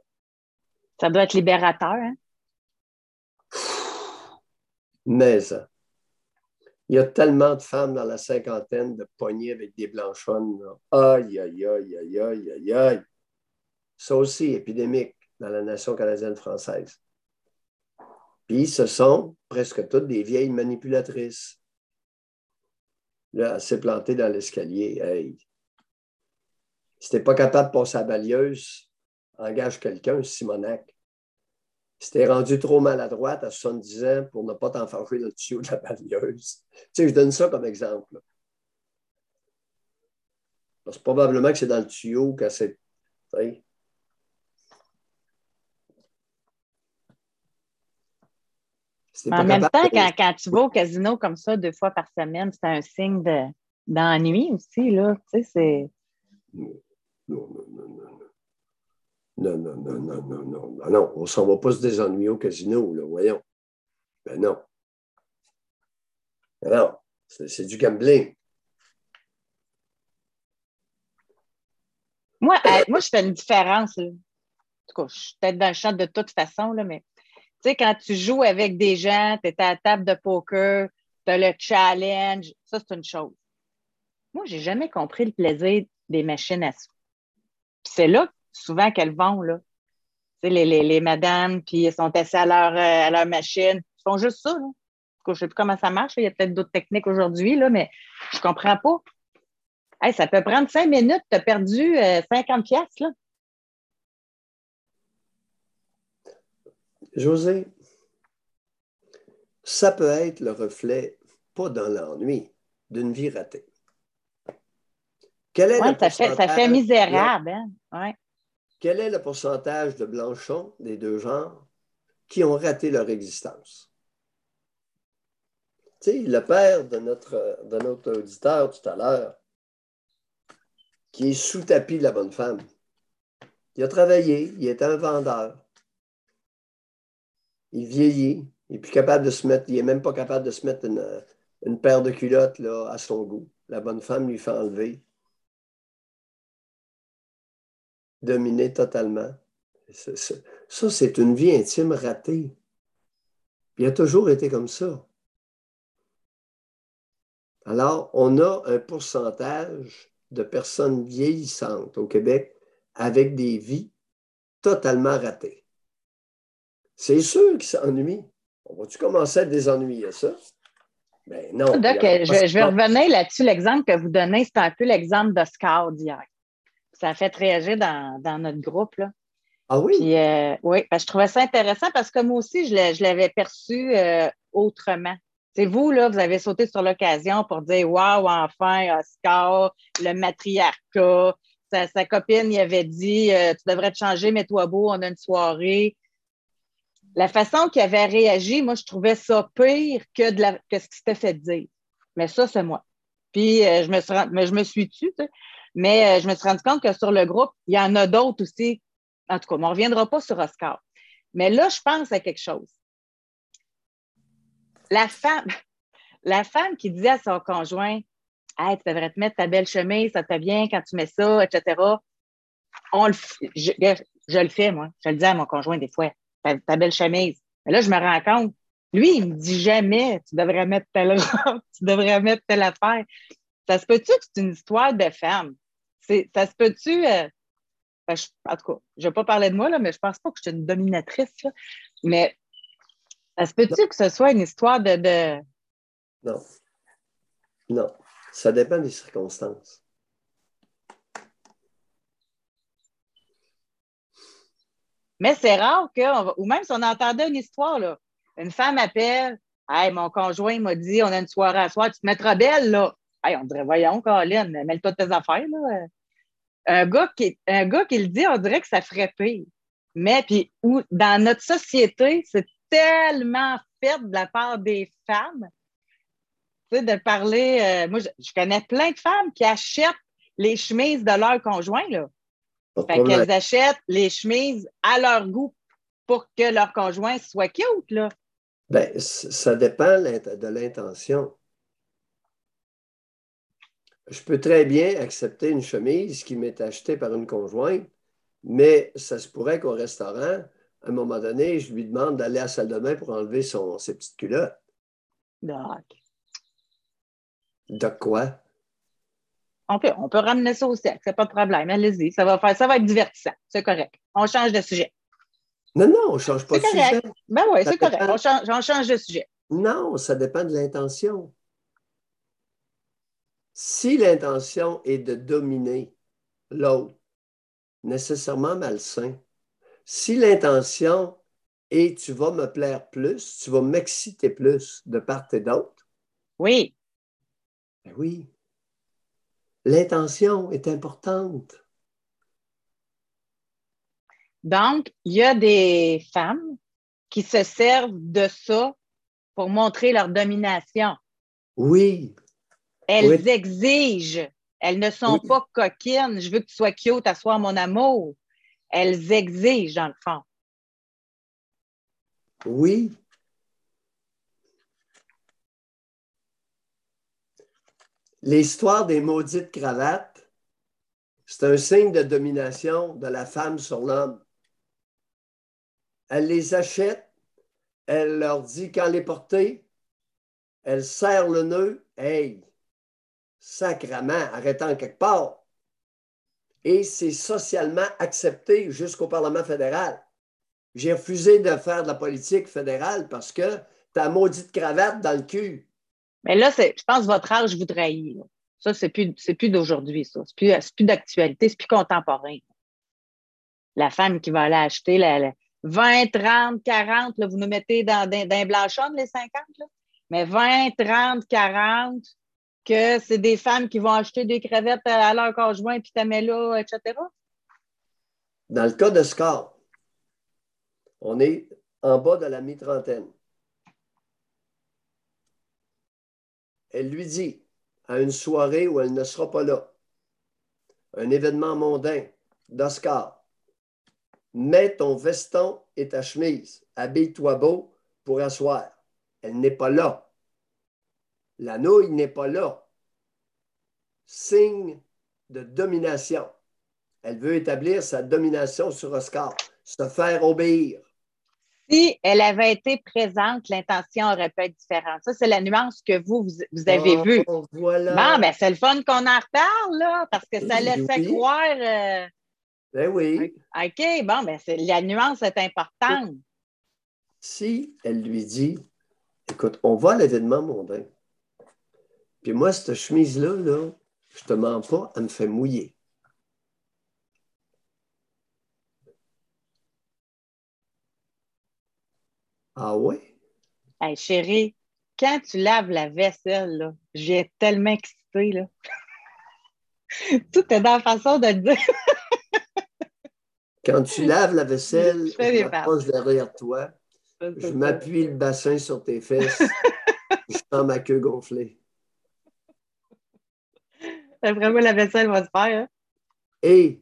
Ça doit être libérateur, hein? Mais ça. Il y a tellement de femmes dans la cinquantaine de poignées avec des blanchonnes. Aïe, aïe, aïe, aïe, aïe, aïe, aïe. Ça aussi, épidémique dans la nation canadienne-française. Puis ce sont presque toutes des vieilles manipulatrices. Là, elle s'est plantée dans l'escalier. Hey. Si t'es pas capable de passer à la balieuse, engage quelqu'un, Simonac. Si t'es rendu trop maladroite à 70 ans pour ne pas t'enfarger le tuyau de la balieuse. Tu sais, je donne ça comme exemple. Parce que probablement que c'est dans le tuyau que c'est. En même temps, quand, tu vas au casino comme ça deux fois par semaine, c'est un signe d'ennui aussi, là. Tu sais, c'est. Non, non, non, non. Non, non, non, non, non, non. Ah non, on ne s'en va pas se désennuyer au casino, là, voyons. Ben non. Ben non, c'est du gambling. Moi, moi, je fais une différence. En tout cas, je suis peut-être dans le champ de toute façon, là, mais quand tu joues avec des gens, tu es à la table de poker, tu as le challenge, ça, c'est une chose. Moi, j'ai jamais compris le plaisir des machines à sous. c'est là souvent qu'elles vont, là. Les, les, les, madames, puis elles sont assises à leur, euh, à leur machine. Ils font juste ça. Là. Je ne sais plus comment ça marche. Il y a peut-être d'autres techniques aujourd'hui, mais je ne comprends pas. ça peut prendre cinq minutes. Tu as perdu 50 euh, pièces là. José, ça peut être le reflet, pas dans l'ennui, d'une vie ratée. Quel est ça, fait, ça fait misérable. Hein? Ouais. quel est le pourcentage de blanchons des deux genres qui ont raté leur existence? Tu sais, le père de notre, de notre auditeur tout à l'heure, qui est sous tapis de la bonne femme, il a travaillé, il est un vendeur. Il vieillit, il n'est capable de se mettre, il n'est même pas capable de se mettre une, paire de culottes à son goût. La bonne femme lui fait enlever. Dominer totalement. Ça, c'est une vie intime ratée. Il a toujours été comme ça. Alors, on a un pourcentage de personnes vieillissantes au Québec avec des vies totalement ratées. C'est sûr qu'ils s'ennuient. On va-tu commencer à désennuyer ça? Ben non. je, vais revenir là-dessus. L'exemple que vous donnez, c'est un peu l'exemple d'Oscar d'hier. Ça a fait réagir dans, notre groupe. Là. Ah oui? Euh, oui, je trouvais ça intéressant parce que moi aussi, je l'avais perçu euh, autrement. C'est vous, là, vous avez sauté sur l'occasion pour dire Waouh, enfin, Oscar, le matriarcat. Sa, copine il avait dit euh, Tu devrais te changer, mets-toi beau, on a une soirée. La façon qu'il avait réagi, moi, je trouvais ça pire que, ce qu'il s'était fait dire. Mais ça, c'est moi. Puis, je, me suis, mais je me suis tue, mais je me suis rendu compte que sur le groupe, il y en a d'autres aussi en tout cas, on ne reviendra pas sur Oscar. Mais là, je pense à quelque chose. La femme, la femme qui disait à son conjoint Hey, tu devrais te mettre ta belle chemise, ça te bien quand tu mets ça, etc. On le, je, le fais, moi. Je le dis à mon conjoint des fois ta, belle chemise. Mais là, je me rends compte, lui, il me dit jamais tu devrais mettre telle robe, tu devrais mettre telle affaire. Ça se peut-tu que c'est une histoire de femme? Ça se peut-tu. Euh, en tout cas, je ne vais pas parler de moi, là, mais je ne pense pas que je suis une dominatrice. Mais est-ce peut-tu que ce soit une histoire de, Non. Non. Ça dépend des circonstances. Mais c'est rare que, ou même si on entendait une histoire, là, une femme appelle, Hey, mon conjoint m'a dit, on a une soirée à soir, tu te mettras belle, là. Hey, on dirait, voyons, Colin, mêle-toi tes affaires, là un gars, qui, un gars qui le dit, on dirait que ça ferait pire. Mais puis, dans notre société, c'est tellement fait de la part des femmes, tu sais, de parler. Euh, moi, je, connais plein de femmes qui achètent les chemises de leur conjoint, là. Fait qu'elles achètent les chemises à leur goût pour que leur conjoint soit cute, là. Bien, ça dépend de l'intention je peux très bien accepter une chemise qui m'est achetée par une conjointe, mais ça se pourrait qu'au restaurant, à un moment donné, je lui demande d'aller à la salle de bain pour enlever son, ses petites culottes. Doc. De quoi? On peut, on peut ramener ça au sexe, c'est pas de problème. Allez-y, ça va, faire, ça va être divertissant. C'est correct. On change de sujet. Non, non, on ne change pas de sujet. Ben oui, c'est correct. On change, on change de sujet. Non, ça dépend de l'intention. Si l'intention est de dominer l'autre, nécessairement malsain, si l'intention est tu vas me plaire plus, tu vas m'exciter plus de part et d'autre. Oui. Ben oui. L'intention est importante. Donc, il y a des femmes qui se servent de ça pour montrer leur domination. Oui, elles exigent. Elles ne sont pas coquines. Je veux que tu sois cute, soi, mon amour. Elles exigent, dans le fond. Oui. L'histoire des maudites cravates, c'est un signe de domination de la femme sur l'homme. Elle les achète, elle leur dit quand les porter, elle serre le nœud, hey, sacrament, arrêtant quelque part. Et c'est socialement accepté jusqu'au Parlement fédéral. J'ai refusé de faire de la politique fédérale parce que ta maudite cravate dans le cul. Mais là, je pense que votre âge vous trahit. Ça, c'est plus, plus d'aujourd'hui, ça. C'est plus, plus d'actualité, c'est plus contemporain. La femme qui va aller acheter la, 20, 30, 40, vous nous mettez dans, dans, dans les 50, mais 20, 30, 40, que c'est des femmes qui vont acheter des crevettes à leur conjoint puis t'as là, etc. Dans le cas de Scar, on est en bas de la mi-trentaine. Elle lui dit à une soirée où elle ne sera pas là, un événement mondain d'Oscar, mets ton veston et ta chemise, habille-toi beau pour asseoir. Elle n'est pas là. La nouille n'est pas là. Signe de domination. Elle veut établir sa domination sur Oscar, se faire obéir. Si elle avait été présente, l'intention aurait pu être différente. Ça, c'est la nuance que vous, vous, avez vue. Voilà. Bon, ben, c'est le fun qu'on en reparle, là, parce que ça laissait croire. Euh, ben oui. OK, bon, ben, la nuance est importante. Si elle lui dit Écoute, on va à l'événement mondain. Puis moi, cette chemise-là, là, je te mens pas, elle me fait mouiller. Ah ouais? Hey, chérie, quand tu laves la vaisselle, là, j'ai tellement excité. Là. Tout est dans la façon de dire. quand tu laves la vaisselle, je m'approche derrière toi, je m'appuie le bassin sur tes fesses, je sens ma queue gonfler. Vraiment, la vaisselle va se faire. Hein? Et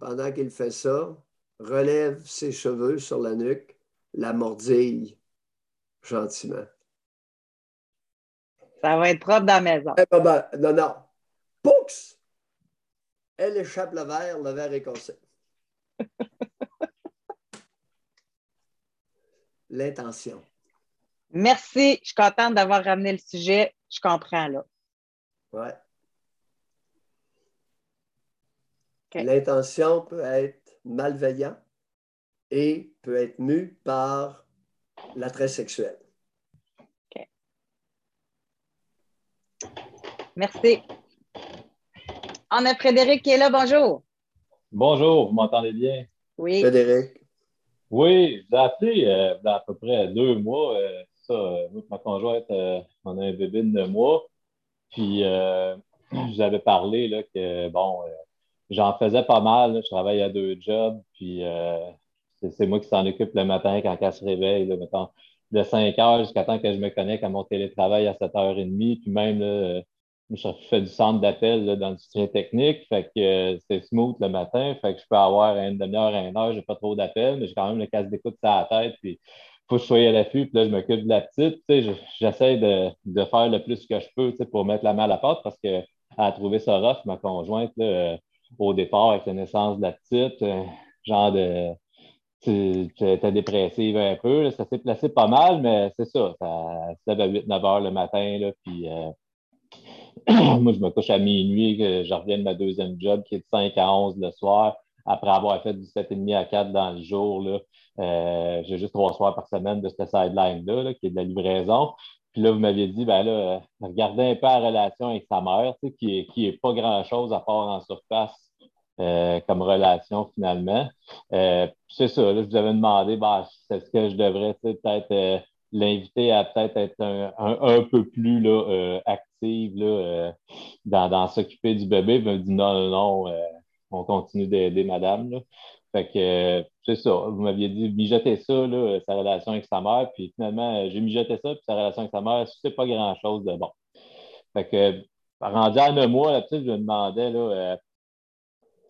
pendant qu'il fait ça, relève ses cheveux sur la nuque la mordille gentiment. Ça va être propre dans la maison. Eh, non, non. Poux! Elle échappe le verre, le verre est cassé. L'intention. Merci. Je suis contente d'avoir ramené le sujet. Je comprends, là. Ouais. L'intention peut être malveillante et peut être mu par l'attrait sexuel. OK. Merci. On a Frédéric qui est là. Bonjour. Bonjour, vous m'entendez bien? Oui. Frédéric. Oui, j'ai appelé euh, il y a à peu près deux mois. Euh, ça, euh, ma conjointe, on a un bébé de neuf mois. Puis, j'avais parlé là, que, bon, j'en faisais pas mal. je travaillais à deux jobs. Puis, c'est moi qui s'en occupe le matin quand elle se réveille, de 5 heures jusqu'à temps que je me connecte à mon télétravail à 7h30. Puis même, là, je fais du centre d'appel dans le soutien technique. Fait que euh, c'est smooth le matin. Fait que je peux avoir une demi-heure, une heure, j'ai pas trop d'appels, mais j'ai quand même le casque d'écoute sur la tête. Puis faut que je sois à l'affût. Puis là, je m'occupe de la petite. J'essaie de, de, faire le plus que je peux pour mettre la main à la porte parce qu'elle a trouvé ça rough, ma conjointe, euh, au départ, avec la naissance de la petite. Euh, genre de tu étais dépressive un peu. ça s'est placé pas mal, mais c'est ça. Ça se lève à 8-9 heures le matin. Là, puis, euh, moi, je me couche à minuit, que je reviens de ma deuxième job qui est de 5 à 11 le soir. Après avoir fait du 7,5 à 4 dans le jour, euh, j'ai juste trois soirs par semaine de cette sideline-là, qui est de la livraison. Puis là, vous m'aviez dit, ben là, regardez un peu la relation avec sa mère, qui n'est qui est pas grand-chose à part en surface euh, comme relation finalement. Euh, c'est ça, là, je vous avais demandé, bah, est-ce que je devrais peut-être euh, l'inviter à peut-être être un, un, peu plus là, active là, dans, s'occuper du bébé. Il m'a dit non, non, non, on continue d'aider madame. Fait que c'est ça, vous m'aviez dit mijoter ça, là, sa relation avec sa mère, puis finalement, j'ai mijoté ça, puis sa relation avec sa mère, c'est pas grand-chose de bon. Fait que rendu à un mois, là, je me demandais là,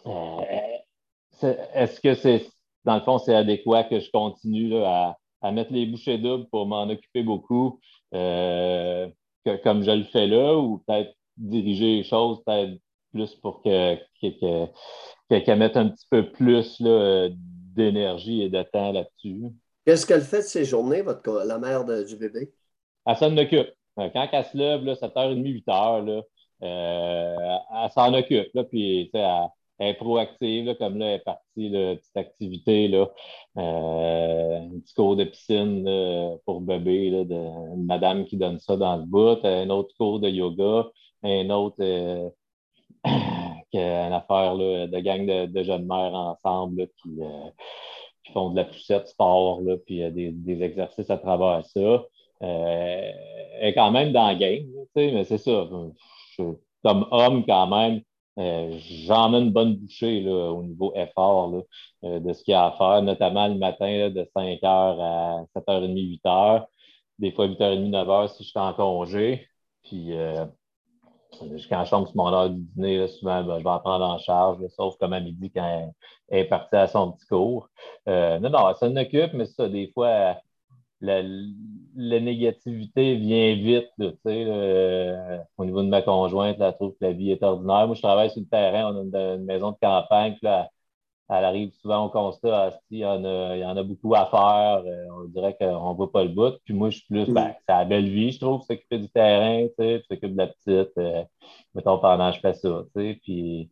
est-ce que c'est, dans le fond, c'est adéquat que je continue à, mettre les bouchées doubles pour m'en occuper beaucoup, euh, comme je le fais là, ou peut-être diriger les choses peut-être plus pour que, qu'elle mette un petit peu plus d'énergie et de temps là-dessus. Qu'est-ce qu'elle fait de ces journées, votre, la mère du bébé? Elle s'en occupe. Quand elle se lève, 7h30, 8h, elle s'en occupe. Là, puis, elle, elle est proactive, comme là, elle est partie de petite activité, là, euh, un petit cours de piscine pour bébé, là, une madame qui donne ça dans le bout, un autre cours de yoga, un autre euh, une affaire là, de gang de, jeunes mères ensemble qui, euh, qui, font de la poussette sport, là, puis des, des, exercices à travers ça. elle est quand même dans le game, mais c'est ça. comme homme, quand même, j'en mets une bonne bouchée au niveau effort de ce qu'il y a à faire, notamment le matin de 5h à 7h30, 8h, des fois 8h30, 9h si je suis en congé. Puis quand je tombe sur mon heure du dîner, souvent, ben, je vais en prendre en charge, sauf comme à midi quand elle, est partie à son petit cours. Euh, non, non, ça occupe, mais ça, des fois, la, négativité vient vite, au niveau de ma conjointe, elle trouve que la vie est ordinaire. Moi, je travaille sur le terrain, on a une, maison de campagne, là, elle arrive souvent au constat, ah, il y, en a, y en a beaucoup à faire, euh, on dirait qu'on ne voit pas le bout. Puis moi, je suis plus, ben, c'est la belle vie, je trouve, s'occuper du terrain, tu sais, s'occuper de la petite. Euh, mettons, pendant je fais ça, tu sais, puis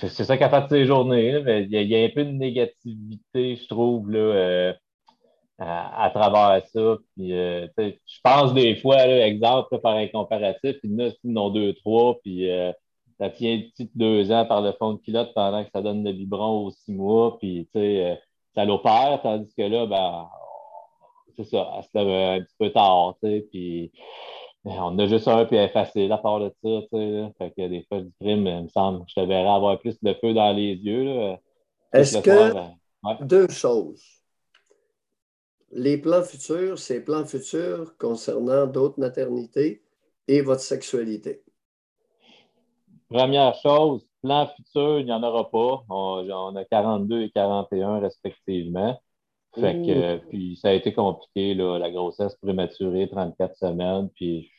c'est ça qu'elle fait de ces journées, il y, a un peu de négativité, je trouve, là, euh, à, travers ça. Puis, je pense des fois, là, exemple, par un comparatif, il y en a, sinon deux, trois, puis ça tient deux ans par le fond de culotte pendant que ça donne le biberon aux six mois, puis tu sais, euh, ça l'opère, tandis que là, ben, c'est ça, elle se lève un petit peu tard, puis ben, on a juste un, puis elle est facile à part de ça, tu sais, fait que des fois, du crime, il me semble, je te verrais avoir plus de feu dans les yeux, là. Est-ce que, ben, deux choses, les plans futurs, ces plans futurs concernant d'autres maternités et votre sexualité. Première chose, plan futur, il n'y en aura pas. On, a 42 et 41 respectivement. Fait que, puis ça a été compliqué, là, la grossesse prématurée, 34 semaines. Puis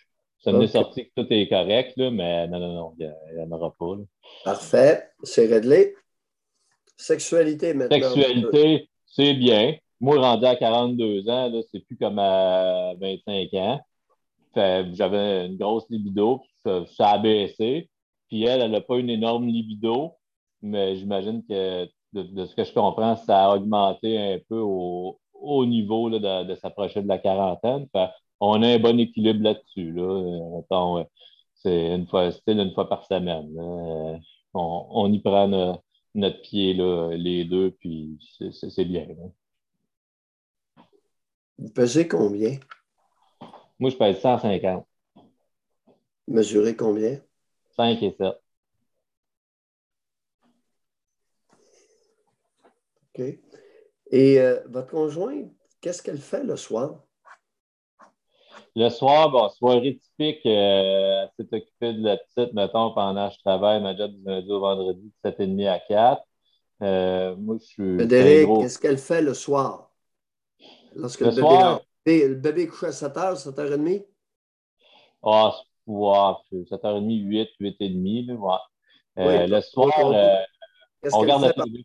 ça nous est sorti que tout est correct, là, mais non, non, non, il n'y en aura pas. Parfait, c'est réglé. Sexualité maintenant. Sexualité, c'est bien. Moi, rendu à 42 ans, c'est plus comme à 25 ans. J'avais une grosse libido, ça, ça a baissé. Puis elle, elle n'a pas une énorme libido, mais j'imagine que de, ce que je comprends, ça a augmenté un peu au, niveau de, s'approcher de la quarantaine. on a un bon équilibre là-dessus. Là. c'est une fois, une fois par semaine. On, y prend notre pied, les deux, puis c'est bien. Vous pesez combien? Moi, je pèse 150. Mesurez combien? 5 et 7. OK. Et euh, votre conjointe, qu'est-ce qu'elle fait le soir? Le soir, bon, soirée typique, euh, elle s'est occupée de la petite, mettons, pendant que je travaille ma job du lundi au vendredi de 7h30 à 4. Euh, moi, je suis. Frédéric, qu'est-ce qu'elle fait le soir? Lorsque le, bébé, le bébé couche à 7h, 7h30? Ah, Ouais, 7h30, 8, 8h30. Là, ouais. Euh, le soir, euh, on regarde la TV.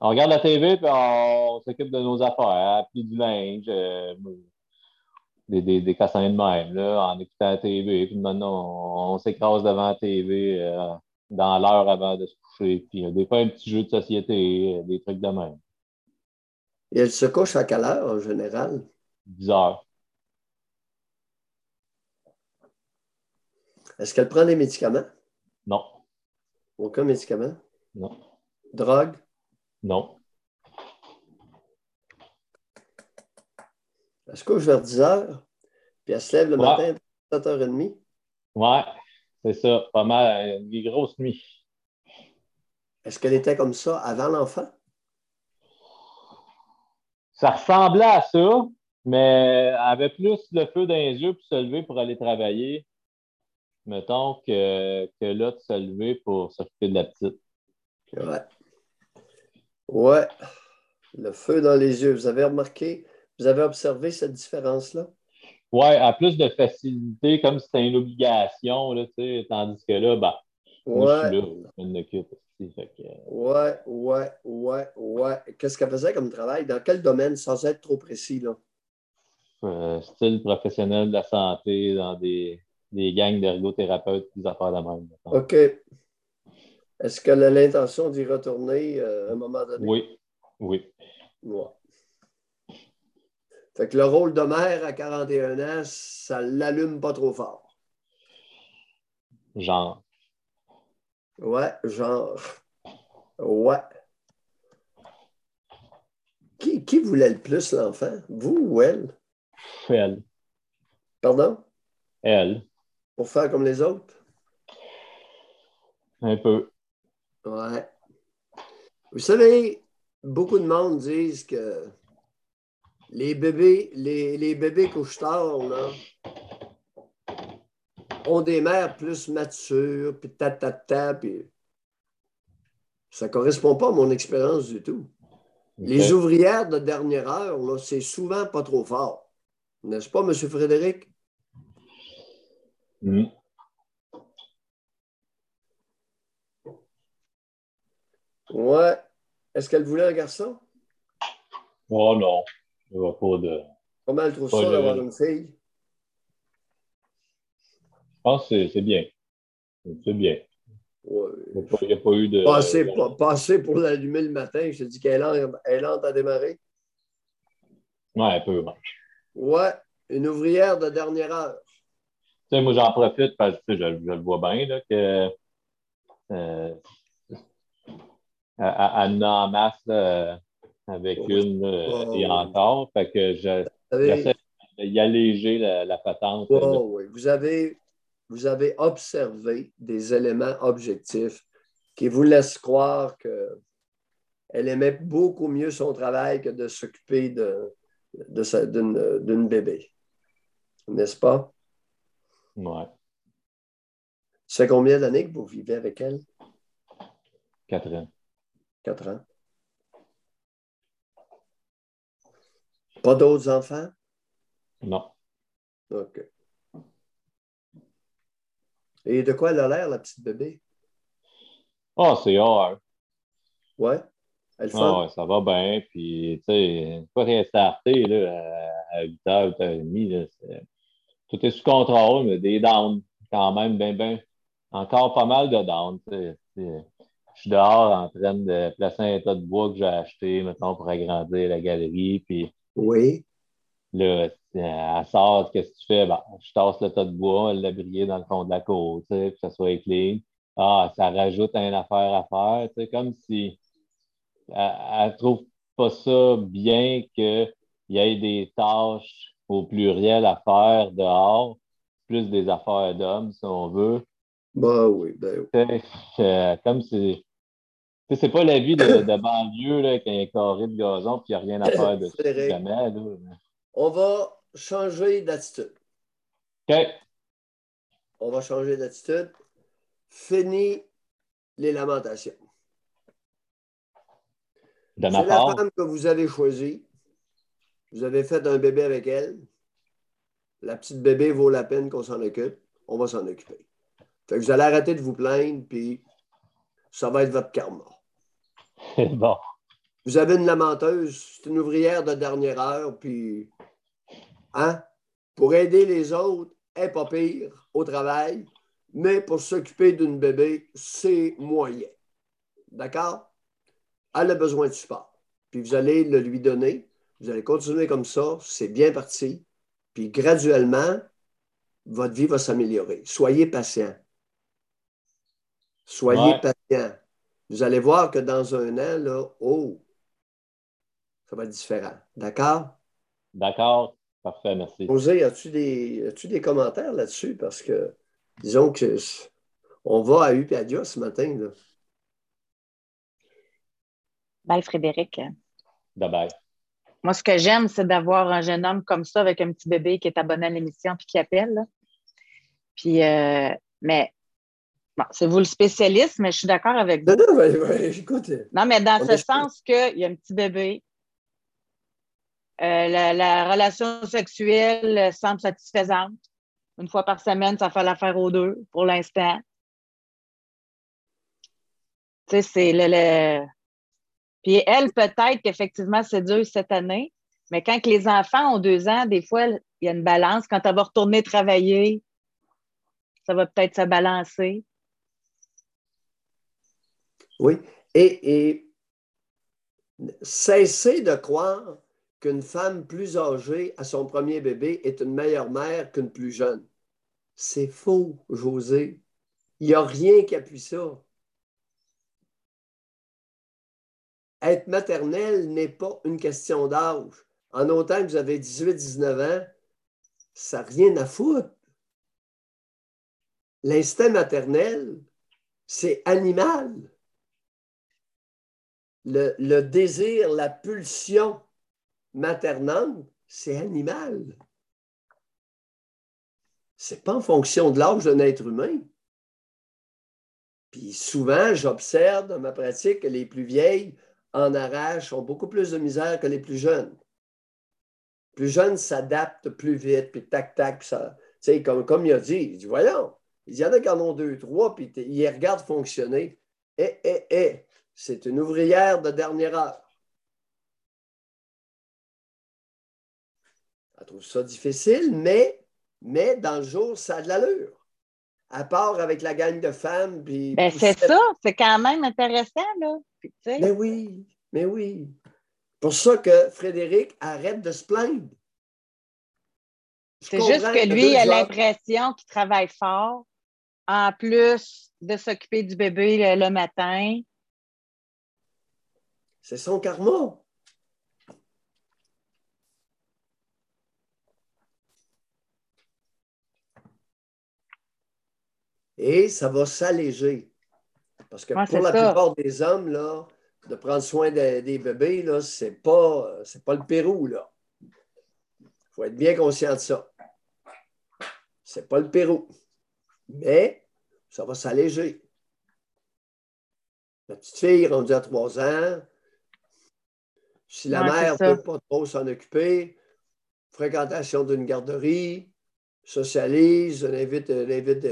On regarde la TV puis on s'occupe de nos affaires, hein, puis du linge, euh, des, des, de même, là, en écoutant la TV. Puis maintenant, on, s'écrase devant la TV dans l'heure avant de se coucher. Puis des fois, un petit jeu de société, des trucs de même. Et elle se couche à quelle heure en général? 10 heures. Est-ce qu'elle prend des médicaments? Non. Aucun médicament? Non. Drogue? Non. Elle se couche vers 10 heures, puis elle se lève le matin à 7h30? Ouais, c'est ça. Pas mal, une grosse nuit. Est-ce qu'elle était comme ça avant l'enfant? Ça ressemblait à ça, mais elle avait plus le feu dans les yeux pour se lever pour aller travailler mettons, que, que là, de se lever pour s'occuper de la petite. Ouais. Ouais. Le feu dans les yeux. Vous avez remarqué, vous avez observé cette différence-là? Oui, à plus de facilité, comme si c'était une obligation, là, tandis que là, ben, moi, je suis là, je m'occupe aussi. Ouais, ouais, ouais, ouais. Qu'est-ce qu'elle faisait comme travail? Dans quel domaine, sans être trop précis, là? Euh, style professionnel de la santé, dans des, des gangs d'ergothérapeutes, des affaires de même. OK. Est-ce qu'elle a l'intention d'y retourner euh, à un moment donné? Oui. Oui. Ouais. Fait que le rôle de mère à 41 ans, ça l'allume pas trop fort. Genre. Ouais, genre. Ouais. Qui, qui voulait le plus l'enfant? Vous ou elle? Elle. Pardon? Elle pour faire comme les autres? Un peu. Ouais. Vous savez, beaucoup de monde disent que les bébés, les, les bébés couche là, ont des mères plus matures, puis ta, puis ça ne correspond pas à mon expérience du tout. Les ouvrières de dernière heure, c'est souvent pas trop fort. N'est-ce pas, M. Frédéric? Mm. Ouais. Est-ce qu'elle voulait un garçon? Oh non. Il n'y a pas de. Comment elle trouve ça d'avoir une fille? Je pense que c'est bien. C'est bien. Ouais. Il n'y a, pas eu de. Passer, pour l'allumer le matin, je te dis qu'elle est lente à démarrer. Ouais, un peu. Ouais. ouais, une ouvrière de dernière heure. Tu sais, moi, j'en profite parce que je, je, le vois bien, là, que. Euh, en masse avec une et encore. Fait que j'essaie d'y alléger la, la patente. oui. Vous avez vous avez observé des éléments objectifs qui vous laissent croire qu'elle aimait beaucoup mieux son travail que de s'occuper de, d'une, bébé. N'est-ce pas? Oui. C'est combien d'années que vous vivez avec elle? Quatre ans. Quatre ans. Pas d'autres enfants? Non. OK. Et de quoi elle a l'air, la petite bébé? Oh, c'est rare. Ouais. Elle. Ah, ouais, ça va bien. Puis, tu sais, pas rien starté là, à 8h, 8h30. tout est sous contrôle, mais des downs quand même, bien, bien. Encore pas mal de downs. Je suis dehors en train de placer un tas de bois que j'ai acheté, mettons, pour agrandir la galerie. Puis, oui. Là, elle sort, qu'est-ce que tu fais? Ben, je tasse le tas de bois, elle l'a brillé dans le fond de la côte, que ça soit clean. Ah, ça rajoute une affaire à faire, comme si elle ne trouve pas ça bien qu'il y ait des tâches au pluriel à faire dehors, plus des affaires d'hommes, si on veut. Bah oui, ben oui. Euh, comme si. C'est pas la vie de, de banlieue là, quand il y a un carré de gazon et il n'y a rien à faire dessus jamais. Là on va changer d'attitude. OK. On va changer d'attitude. Fini les lamentations. C'est la femme que vous avez choisie. Vous avez fait un bébé avec elle. La petite bébé vaut la peine qu'on s'en occupe. On va s'en occuper. Fait que vous allez arrêter de vous plaindre, puis ça va être votre karma. bon. Vous avez une lamenteuse, c'est une ouvrière de dernière heure, puis Hein? Pour aider les autres, n'est pas pire au travail, mais pour s'occuper d'une bébé, c'est moyen. D'accord? Elle a besoin de support. Puis vous allez le lui donner. Vous allez continuer comme ça. C'est bien parti. Puis graduellement, votre vie va s'améliorer. Soyez patient. Soyez patient. Vous allez voir que dans un an, là, oh, ça va être différent. D'accord? D'accord. Parfait, merci. José, as-tu des, as des commentaires là-dessus? Parce que, disons que on va à Upadia ce matin. Là. Bye, Frédéric. Bye bye. Moi, ce que j'aime, c'est d'avoir un jeune homme comme ça avec un petit bébé qui est abonné à l'émission puis qui appelle. Puis, euh, mais Bon, c'est vous le spécialiste, mais je suis d'accord avec vous. Non, non, mais, écoute. Non, mais dans ce sens qu'il y a un petit bébé, euh, la, relation sexuelle semble satisfaisante. Une fois par semaine, ça fait l'affaire aux deux pour l'instant. Tu sais, c'est le, Puis elle, peut-être qu'effectivement, c'est dur cette année, mais quand les enfants ont deux ans, des fois, il y a une balance. Quand elle va retourner travailler, ça va peut-être se balancer. Oui. Et, et de croire qu'une femme plus âgée à son premier bébé est une meilleure mère qu'une plus jeune. C'est faux, José. Il n'y a rien qui appuie ça. Être maternelle n'est pas une question d'âge. En autant vous avez 18-19 ans, ça n'a rien à foutre. L'instinct maternel, c'est animal. Le, désir, la pulsion maternelle, c'est animal. Ce n'est pas en fonction de l'âge d'un être humain. Puis souvent, j'observe dans ma pratique que les plus vieilles en arrachent, ont beaucoup plus de misère que les plus jeunes. Les plus jeunes s'adaptent plus vite, puis tac, tac. Comme, comme il a dit, il dit voyons, il y en a qui en ont deux, trois, puis il les regarde fonctionner. Eh, eh, eh, c'est une ouvrière de dernière heure. Elle trouve ça difficile, mais, mais dans le jour, ça a de l'allure à part avec la gang de femmes. Puis, ben, c'est ça, c'est quand même intéressant, là. mais oui, mais oui. Pour ça que Frédéric arrête de se plaindre. C'est juste que lui, il a l'impression qu'il travaille fort, en plus de s'occuper du bébé le matin. C'est son karma. Et ça va s'alléger. Parce que pour la plupart des hommes, là, de prendre soin des bébés, ce n'est pas, pas le Pérou. Il faut être bien conscient de ça. Ce n'est pas le Pérou. Mais ça va s'alléger. La petite fille rendue à trois ans, si la mère ne peut pas trop s'en occuper, fréquentation d'une garderie, socialise, on invite, on invite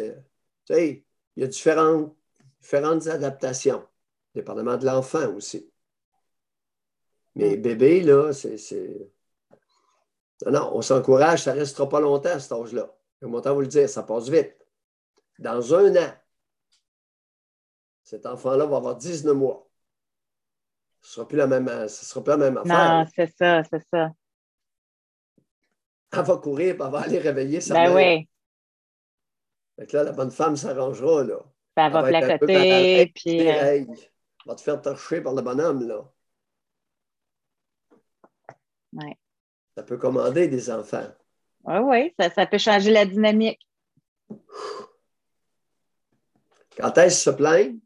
tu sais, il y a différentes, différentes adaptations, dépendamment de l'enfant aussi. Mais bébé, là, c'est. Non, non, on s'encourage, ça ne restera pas longtemps à cet âge-là. Je vais vous le dire, ça passe vite. Dans un an, cet enfant-là va avoir 19 mois. Ce ne sera plus la même, sera plus la même affaire. Non, c'est ça, c'est ça. Elle va courir elle va aller réveiller sa ben Oui. Fait que là, la bonne femme s'arrangera, là. Ben, elle va placoter, puis... Euh, va te faire torcher par le bonhomme, là. Oui. Ça peut commander des enfants. Oui, oui, ça, ça peut changer la dynamique. Quand est-ce se plaindre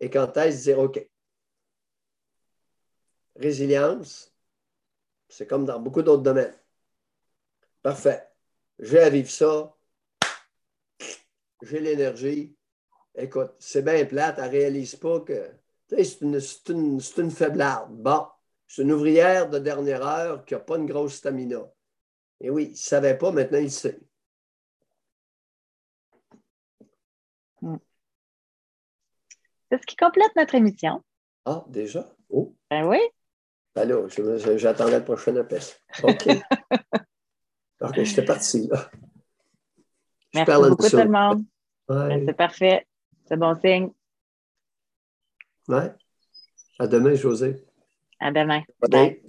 et quand est-ce dire OK. Résilience, c'est comme dans beaucoup d'autres domaines. Parfait. J'ai à vivre ça, j'ai l'énergie. Écoute, c'est bien plate, elle ne réalise pas que c'est une, une, une faiblarde. Bon, c'est une ouvrière de dernière heure qui n'a pas une grosse stamina. Et oui, il ne savait pas, maintenant il sait. Hmm. C'est ce qui complète notre émission. Ah, déjà? Oh. Ben oui. Ben là, j'attendais le prochain appel. OK. OK, j'étais parti là. Merci beaucoup tout le monde. Ben, c'est parfait. C'est bon signe. Ouais. À demain, José. À demain. Bye.